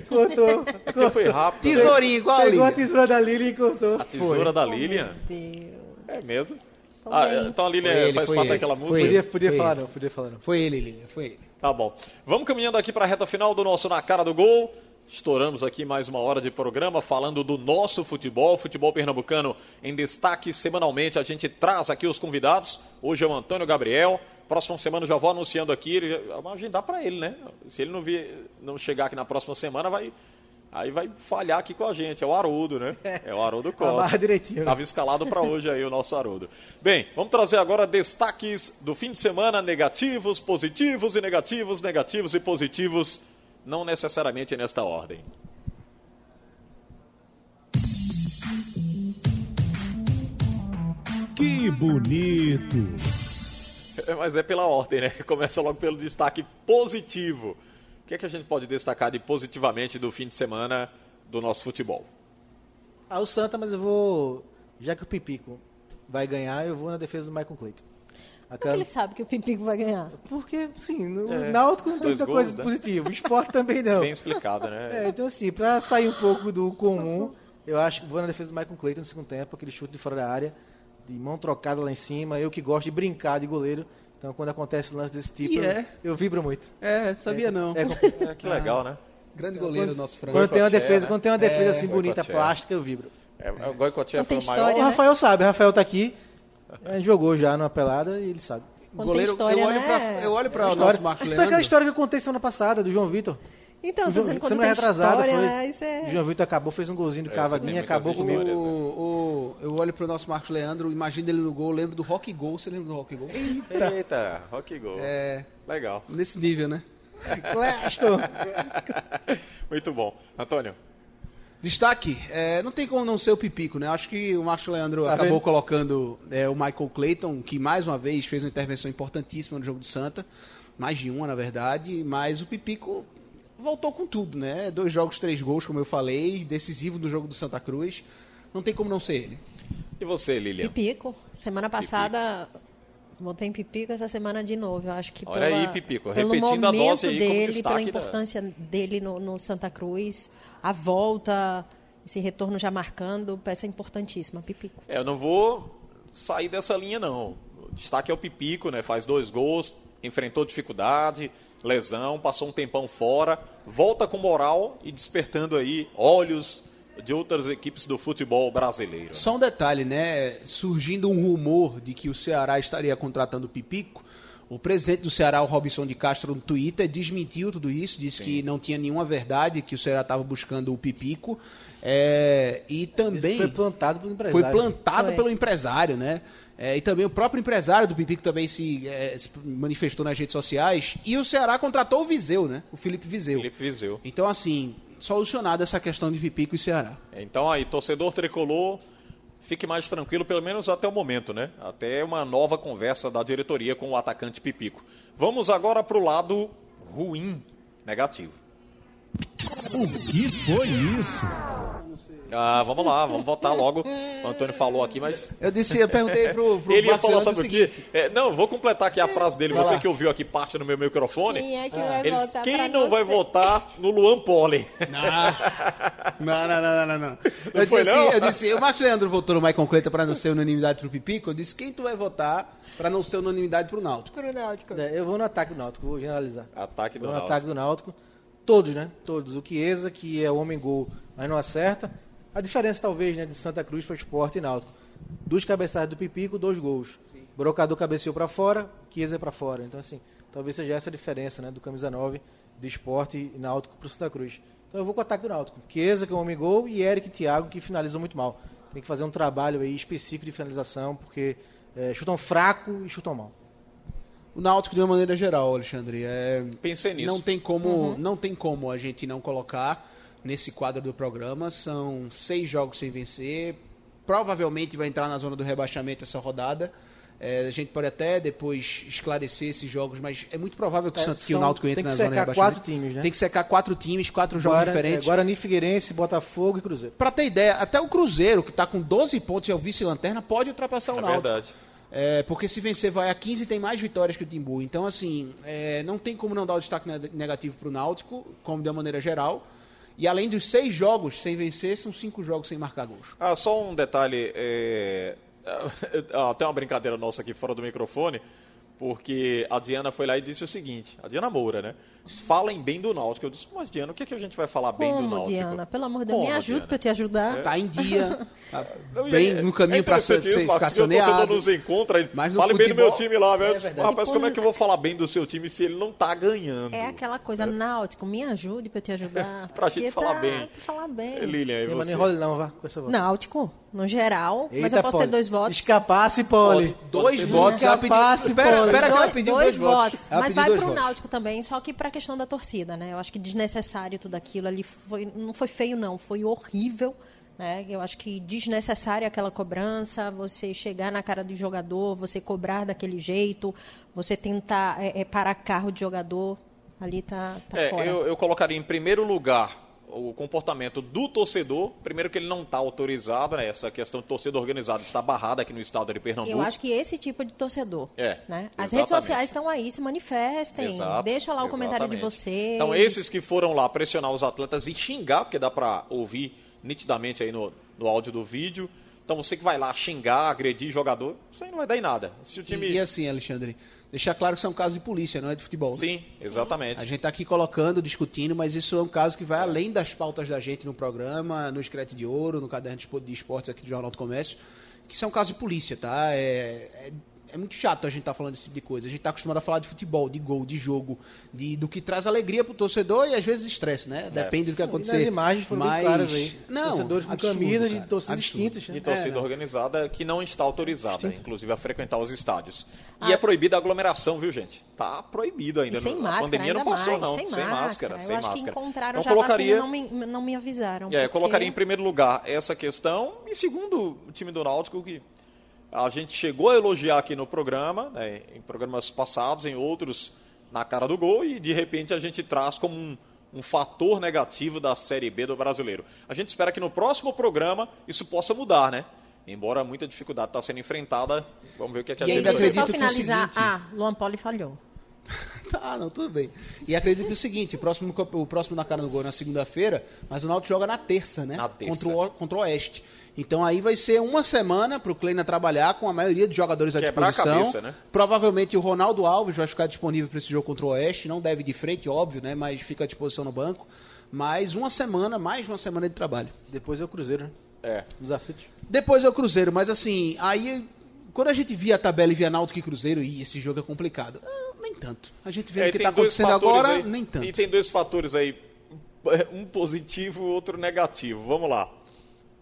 cortou. cortou. foi rápido. Tesourinho, igual Pegou a, a tesoura da Lilian e cortou. A tesoura foi. da Lilian? Oh, meu Deus. É mesmo? Ah, então a Lilian ele, faz parte ele. daquela música? Podia, podia falar ele. não, podia falar não. Foi ele, Lilian, foi ele. Tá bom. Vamos caminhando aqui para a reta final do nosso Na Cara do Gol. Estouramos aqui mais uma hora de programa falando do nosso futebol, futebol pernambucano em destaque semanalmente. A gente traz aqui os convidados. Hoje é o Antônio Gabriel. Próxima semana já vou anunciando aqui. Vamos agendar para ele, né? Se ele não, vir, não chegar aqui na próxima semana, vai, aí vai falhar aqui com a gente. É o Haroldo, né? É o Haroldo Costa. direitinho. Estava escalado para hoje aí o nosso Haroldo. Bem, vamos trazer agora destaques do fim de semana: negativos, positivos e negativos, negativos e positivos não necessariamente nesta ordem. Que bonito! É, mas é pela ordem, né? Começa logo pelo destaque positivo. O que é que a gente pode destacar de positivamente do fim de semana do nosso futebol? Ah, o Santa, mas eu vou. Já que o Pipico vai ganhar, eu vou na defesa do Michael Clayton. Por que ele sabe que o Pipico vai ganhar? Porque, sim, no é, Náutico não tem muita gols, coisa né? positiva. O esporte também não. Bem explicado, né? É, então, assim, para sair um pouco do comum, eu acho que vou na defesa do Michael Clayton no segundo tempo, aquele chute de fora da área, de mão trocada lá em cima. Eu que gosto de brincar de goleiro. Então, quando acontece um lance desse tipo, eu, é. eu, vibro muito. É, sabia é, não. É, é que legal, né? Grande goleiro, quando, nosso frango. Quando tem uma defesa, né? quando tem uma defesa assim bonita, plástica, eu vibro. É, o Goicoechea foi o maior. Né? O Rafael sabe, o Rafael tá aqui. A gente jogou já numa pelada e ele sabe. Quando goleiro, história, eu olho né? pra, eu olho para o nosso Marcos Leandro. Foi aquela história que eu contei semana passada, do João Vitor. Então, tô dizendo quando tem retrasada, história, foi, né? é... O João Vitor acabou, fez um golzinho de cavadinha, acabou com o, né? o, Eu olho pro nosso Marcos Leandro, imagino ele no gol, lembro do Rock Gol. Você lembra do Rock Gol? Eita, Eita Rock Gol. É. Legal. Nesse nível, né? Claston. Muito bom. Antônio. Destaque, é, não tem como não ser o Pipico, né? Acho que o Marcos Leandro tá acabou vendo? colocando é, o Michael Clayton, que mais uma vez fez uma intervenção importantíssima no jogo do Santa, mais de uma, na verdade, mas o Pipico voltou com tudo, né? Dois jogos, três gols, como eu falei, decisivo no jogo do Santa Cruz. Não tem como não ser ele. E você, Lilian? Pipico. Semana passada Botei em Pipico essa semana de novo. Eu acho que Olha pela, aí, Pipico, pelo momento a dose aí dele, pela importância né? dele no, no, Santa Cruz, a volta, esse retorno já marcando, peça importantíssima, Pipico. É, eu não vou sair dessa linha, não. O destaque é o Pipico, né? Faz dois gols, enfrentou dificuldade, lesão, passou um tempão fora, volta com moral e despertando aí olhos de outras equipes do futebol brasileiro. Só um detalhe, né? Surgindo um rumor de que o Ceará estaria contratando o Pipico. O presidente do Ceará, o Robson de Castro, no Twitter, desmentiu tudo isso, disse Sim. que não tinha nenhuma verdade, que o Ceará estava buscando o Pipico. É, e também. Isso foi plantado pelo empresário. Foi plantado foi. pelo empresário, né? É, e também o próprio empresário do Pipico também se, é, se, manifestou nas redes sociais. E o Ceará contratou o Viseu, né? O Felipe Viseu. Felipe Viseu. Então, assim, solucionada essa questão de Pipico e Ceará. Então aí, torcedor tricolor, fique mais tranquilo, pelo menos até o momento, né? Até uma nova conversa da diretoria com o atacante Pipico. Vamos agora para o lado ruim, negativo. O que foi isso? Ah, vamos lá, vamos votar logo. O Antônio falou aqui, mas. Eu disse, eu perguntei pro, pro Ele ia falar sobre o quê? É, não, vou completar aqui a frase dele. Vai Você lá. que ouviu aqui parte no meu microfone. Quem é que vai Eles, votar? Quem não vai votar no Luan Poli? Não, não, não, não, não. Eu, disse, assim, eu disse, o Marcos Leandro votou no Maicon Cleita para não ser unanimidade pro Pipico. Eu disse, quem tu vai votar para não ser unanimidade pro Náutico? Pro Náutico. É, eu vou no ataque do Náutico, vou generalizar. Ataque do vou no Náutico. ataque do Náutico. Todos, né? Todos. O Chiesa, que é o homem gol, mas não acerta. A diferença, talvez, né, de Santa Cruz para Esporte e Náutico. Dos cabeçados do Pipico, dois gols. Sim. Brocador cabeceou para fora, Chiesa para fora. Então, assim, talvez seja essa a diferença né, do camisa 9 de Esporte e Náutico para Santa Cruz. Então, eu vou com o ataque do Náutico. Chiesa, que é um homem gol, e Eric e Thiago, que finalizam muito mal. Tem que fazer um trabalho aí específico de finalização, porque é, chutam fraco e chutam mal. O Náutico de uma maneira geral, Alexandre, é, pensei nisso. Não tem como, uhum. não tem como a gente não colocar nesse quadro do programa. São seis jogos sem vencer. Provavelmente vai entrar na zona do rebaixamento essa rodada. É, a gente pode até depois esclarecer esses jogos, mas é muito provável que, é, o, que o Náutico entre na zona de rebaixamento. quatro times, né? Tem que secar quatro times, quatro jogos Guara, diferentes. É, Guarani, Figueirense, Botafogo e Cruzeiro. Para ter ideia, até o Cruzeiro, que está com 12 pontos e é o vice-lanterna, pode ultrapassar o é Náutico. Verdade. É, porque se vencer vai a 15 tem mais vitórias que o Timbu. Então, assim, é, não tem como não dar o destaque negativo para o Náutico, como de uma maneira geral. E além dos seis jogos sem vencer, são cinco jogos sem marcar gols. Ah, só um detalhe. É... Ah, tem uma brincadeira nossa aqui fora do microfone, porque a Diana foi lá e disse o seguinte: a Diana Moura, né? falem bem do Náutico. Eu disse, mas Diana, o que, é que a gente vai falar Como, bem do Náutico? Diana? Pelo amor de Deus, me ajude para te ajudar. É. Tá em dia, tá bem no caminho é para ser, ser ficar saneado. nos encontra, mas fale futebol, bem do meu time lá, velho. É Rapaz, como é que eu vou falar bem do seu time se ele não tá ganhando? É aquela coisa, é. Náutico, me ajude para te ajudar. pra gente falar tá, bem. Pra falar bem. É, Lilian, Sem você? enrole não, vá, com essa voz. Náutico, no geral, Eita, mas eu posso Poli. ter dois votos. Escapasse, Poli. Dois votos. Escapasse, Poli. Pera que ela pediu dois votos. Mas vai pro Náutico também, só que pra questão da torcida né? Eu acho que desnecessário tudo aquilo ali foi não foi feio não, foi horrível. Né? Eu acho que desnecessária aquela cobrança, você chegar na cara do jogador, você cobrar daquele jeito, você tentar é, é, parar carro de jogador, ali tá, tá é, fora. Eu, eu colocaria em primeiro lugar o comportamento do torcedor, primeiro que ele não está autorizado, né? essa questão de torcida organizada está barrada aqui no estado de Pernambuco. Eu acho que esse tipo de torcedor. É. Né? As exatamente. redes sociais estão aí, se manifestem, Exato, deixa lá o exatamente. comentário de vocês. Então, esses que foram lá pressionar os atletas e xingar, porque dá para ouvir nitidamente aí no, no áudio do vídeo. Então, você que vai lá xingar, agredir jogador, isso aí não vai dar em nada. Se o time... e, e assim, Alexandre, deixar claro que isso é um caso de polícia, não é de futebol. Né? Sim, exatamente. A gente está aqui colocando, discutindo, mas isso é um caso que vai além das pautas da gente no programa, no Escrete de Ouro, no Caderno de Esportes aqui do Jornal do Comércio, que isso é um caso de polícia, tá? É, é é muito chato a gente estar tá falando desse tipo de coisa. A gente está acostumado a falar de futebol, de gol, de jogo, de, do que traz alegria para o torcedor e às vezes estresse, né? É. Depende do que acontecer. E as imagens foram Mas... claras aí. Não, Torcedores com absurdo, camisas de torcidas distintas. Né? De torcida é, organizada que não está autorizada, inclusive, a frequentar os estádios. E ah. é proibida a aglomeração, viu, gente? Tá proibido ainda. E sem máscara, a pandemia não passou, mais. não. Sem, sem máscara, máscara. sem máscara. Acho que encontraram então, já colocaria... não me, não me avisaram. É, porque... colocaria em primeiro lugar essa questão. E segundo, o time do Náutico que a gente chegou a elogiar aqui no programa, né, em programas passados, em outros na cara do gol, e de repente a gente traz como um, um fator negativo da Série B do brasileiro. A gente espera que no próximo programa isso possa mudar, né? Embora muita dificuldade está sendo enfrentada, vamos ver o que, é que a gente vai só finalizar. Ah, Luan Poli falhou. tá, não, tudo bem. E acredito que é o seguinte, o próximo, o próximo na cara do gol é na segunda-feira, mas o Náutico joga na terça, né? Na terça. Contra o, contra o Oeste. Então aí vai ser uma semana para o Kleina trabalhar com a maioria dos jogadores à Quebrar disposição. A cabeça, né? Provavelmente o Ronaldo Alves vai ficar disponível para esse jogo contra o Oeste. Não deve de frente, óbvio, né? Mas fica à disposição no banco. Mais uma semana, mais uma semana de trabalho. Depois é o Cruzeiro, né? É. Nos aflitos. Depois é o Cruzeiro, mas assim, aí quando a gente via a tabela e via Náutico e Cruzeiro, e esse jogo é complicado. Ah, nem tanto. A gente vê é, o que está acontecendo agora, aí, nem tanto. E tem dois fatores aí, um positivo e outro negativo. Vamos lá.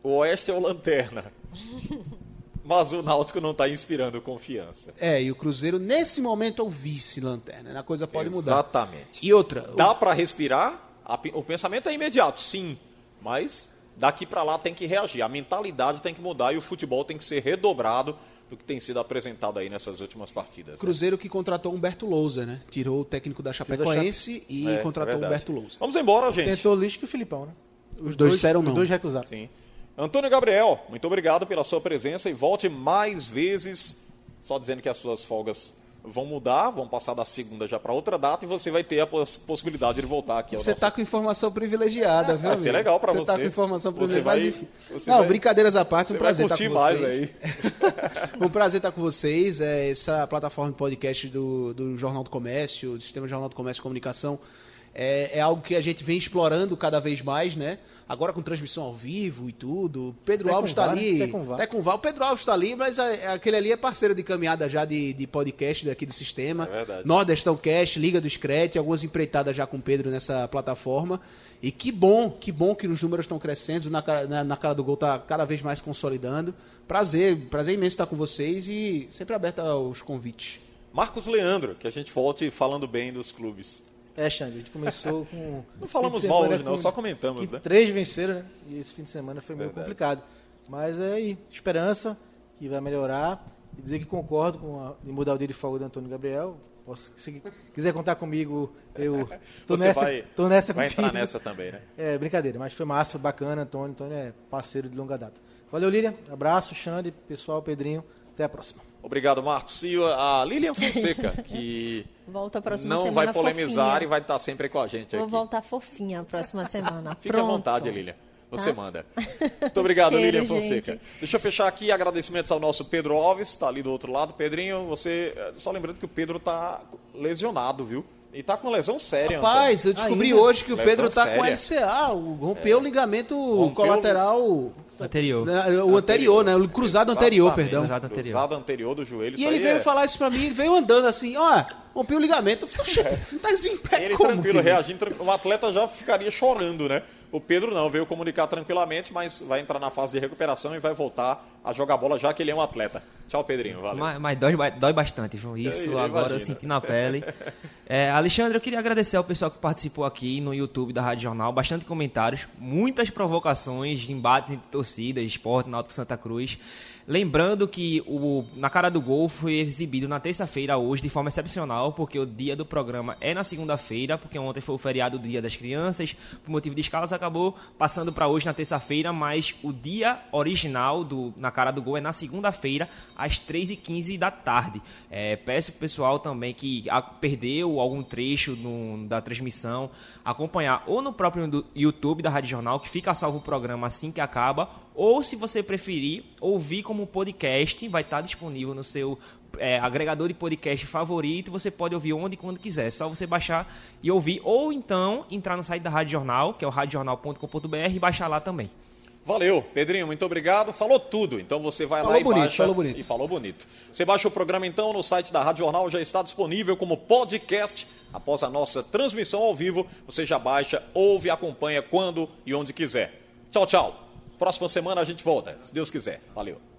O Oeste é o lanterna. Mas o Náutico não está inspirando confiança. É, e o Cruzeiro, nesse momento, é o vice-lanterna. Né? A coisa pode Exatamente. mudar. Exatamente. E outra. Dá o... para respirar? O pensamento é imediato, sim. Mas daqui para lá tem que reagir. A mentalidade tem que mudar e o futebol tem que ser redobrado do que tem sido apresentado aí nessas últimas partidas. Né? Cruzeiro né? que contratou Humberto Lousa, né? Tirou o técnico da Chapecoense e é, contratou é Humberto Lousa. Vamos embora, gente. Tentou o Lisco e o Filipão, né? Os, os dois, dois disseram não. Os dois recusaram. Sim. Antônio Gabriel, muito obrigado pela sua presença e volte mais vezes. Só dizendo que as suas folgas vão mudar, vão passar da segunda já para outra data e você vai ter a poss possibilidade de voltar aqui. Você está nosso... com informação privilegiada, viu? Vai ser legal para você. Você está com informação privilegiada. Vai... Não, vai... brincadeiras à parte, um prazer estar com mais vocês. Um prazer estar com vocês. É, essa plataforma de podcast do, do Jornal do Comércio, do Sistema Jornal do Comércio e Comunicação, é, é algo que a gente vem explorando cada vez mais, né? Agora com transmissão ao vivo e tudo. Pedro até Alves está ali. Até com, até com O Pedro Alves está ali, mas a, aquele ali é parceiro de caminhada já de, de podcast daqui do sistema. É verdade. Nordestão Cast, Liga do Screte, algumas empreitadas já com o Pedro nessa plataforma. E que bom, que bom que os números estão crescendo, na, na, na cara do gol está cada vez mais consolidando. Prazer, prazer imenso estar com vocês e sempre aberto aos convites. Marcos Leandro, que a gente volte falando bem dos clubes. É, Xande, a gente começou com. Não falamos mal hoje, não, só comentamos, né? Três venceram, né? E esse fim de semana foi meio Verdade. complicado. Mas é aí, esperança que vai melhorar. e dizer que concordo com a, em mudar o dia de folga do Antônio Gabriel. Posso, se quiser contar comigo, eu tô Você nessa, vai, tô nessa vai entrar nessa também, né? É, brincadeira, mas foi massa, bacana, Antônio. Antônio é parceiro de longa data. Valeu, Lilian. Abraço, Xande, pessoal, Pedrinho. Até a próxima. Obrigado, Marcos. E a Lilian Fonseca, que Volta a próxima não semana vai polemizar fofinha. e vai estar sempre com a gente Vou aqui. Vou voltar fofinha a próxima semana. Fique à vontade, Lilian. Você tá? manda. Muito obrigado, Cheiro, Lilian Fonseca. Gente. Deixa eu fechar aqui agradecimentos ao nosso Pedro Alves, está ali do outro lado. Pedrinho, você. Só lembrando que o Pedro está lesionado, viu? E tá com lesão séria. Rapaz, Antônio. eu descobri Ainda? hoje que o Pedro tá séria. com LCA, rompeu é. o ligamento rompeu colateral. Anterior. Né, o anterior, anterior, né? O cruzado Exatamente. anterior, perdão. Cruzado anterior. Cruzado anterior do joelho. E ele veio é... falar isso pra mim, ele veio andando assim, ó, rompeu o ligamento. Eu falei, não tá em pé Ele como, tranquilo, reagindo, o atleta já ficaria chorando, né? O Pedro não, veio comunicar tranquilamente, mas vai entrar na fase de recuperação e vai voltar a jogar bola já que ele é um atleta. Tchau, Pedrinho. Valeu. Mas, mas dói, dói bastante, João. Isso eu, eu agora imagino. eu senti na pele. É, Alexandre, eu queria agradecer ao pessoal que participou aqui no YouTube da Rádio Jornal. Bastante comentários, muitas provocações, embates entre torcidas, esporte, Náutico Santa Cruz. Lembrando que o Na Cara do Gol foi exibido na terça-feira hoje de forma excepcional, porque o dia do programa é na segunda-feira, porque ontem foi o feriado do Dia das Crianças, por motivo de escalas acabou passando para hoje na terça-feira, mas o dia original do Na Cara do Gol é na segunda-feira, às 3h15 da tarde. É, peço pessoal também que perdeu algum trecho no, da transmissão, acompanhar ou no próprio YouTube da Rádio Jornal, que fica salvo o programa assim que acaba, ou se você preferir, ouvir como podcast, vai estar disponível no seu é, agregador de podcast favorito, você pode ouvir onde e quando quiser, é só você baixar e ouvir, ou então entrar no site da Rádio Jornal, que é o radiojornal.com.br e baixar lá também. Valeu, Pedrinho, muito obrigado. Falou tudo. Então você vai falou lá e bonito, baixa. Falou bonito. E falou bonito. Você baixa o programa então no site da Rádio Jornal, já está disponível como podcast. Após a nossa transmissão ao vivo, você já baixa, ouve e acompanha quando e onde quiser. Tchau, tchau. Próxima semana a gente volta, se Deus quiser. Valeu.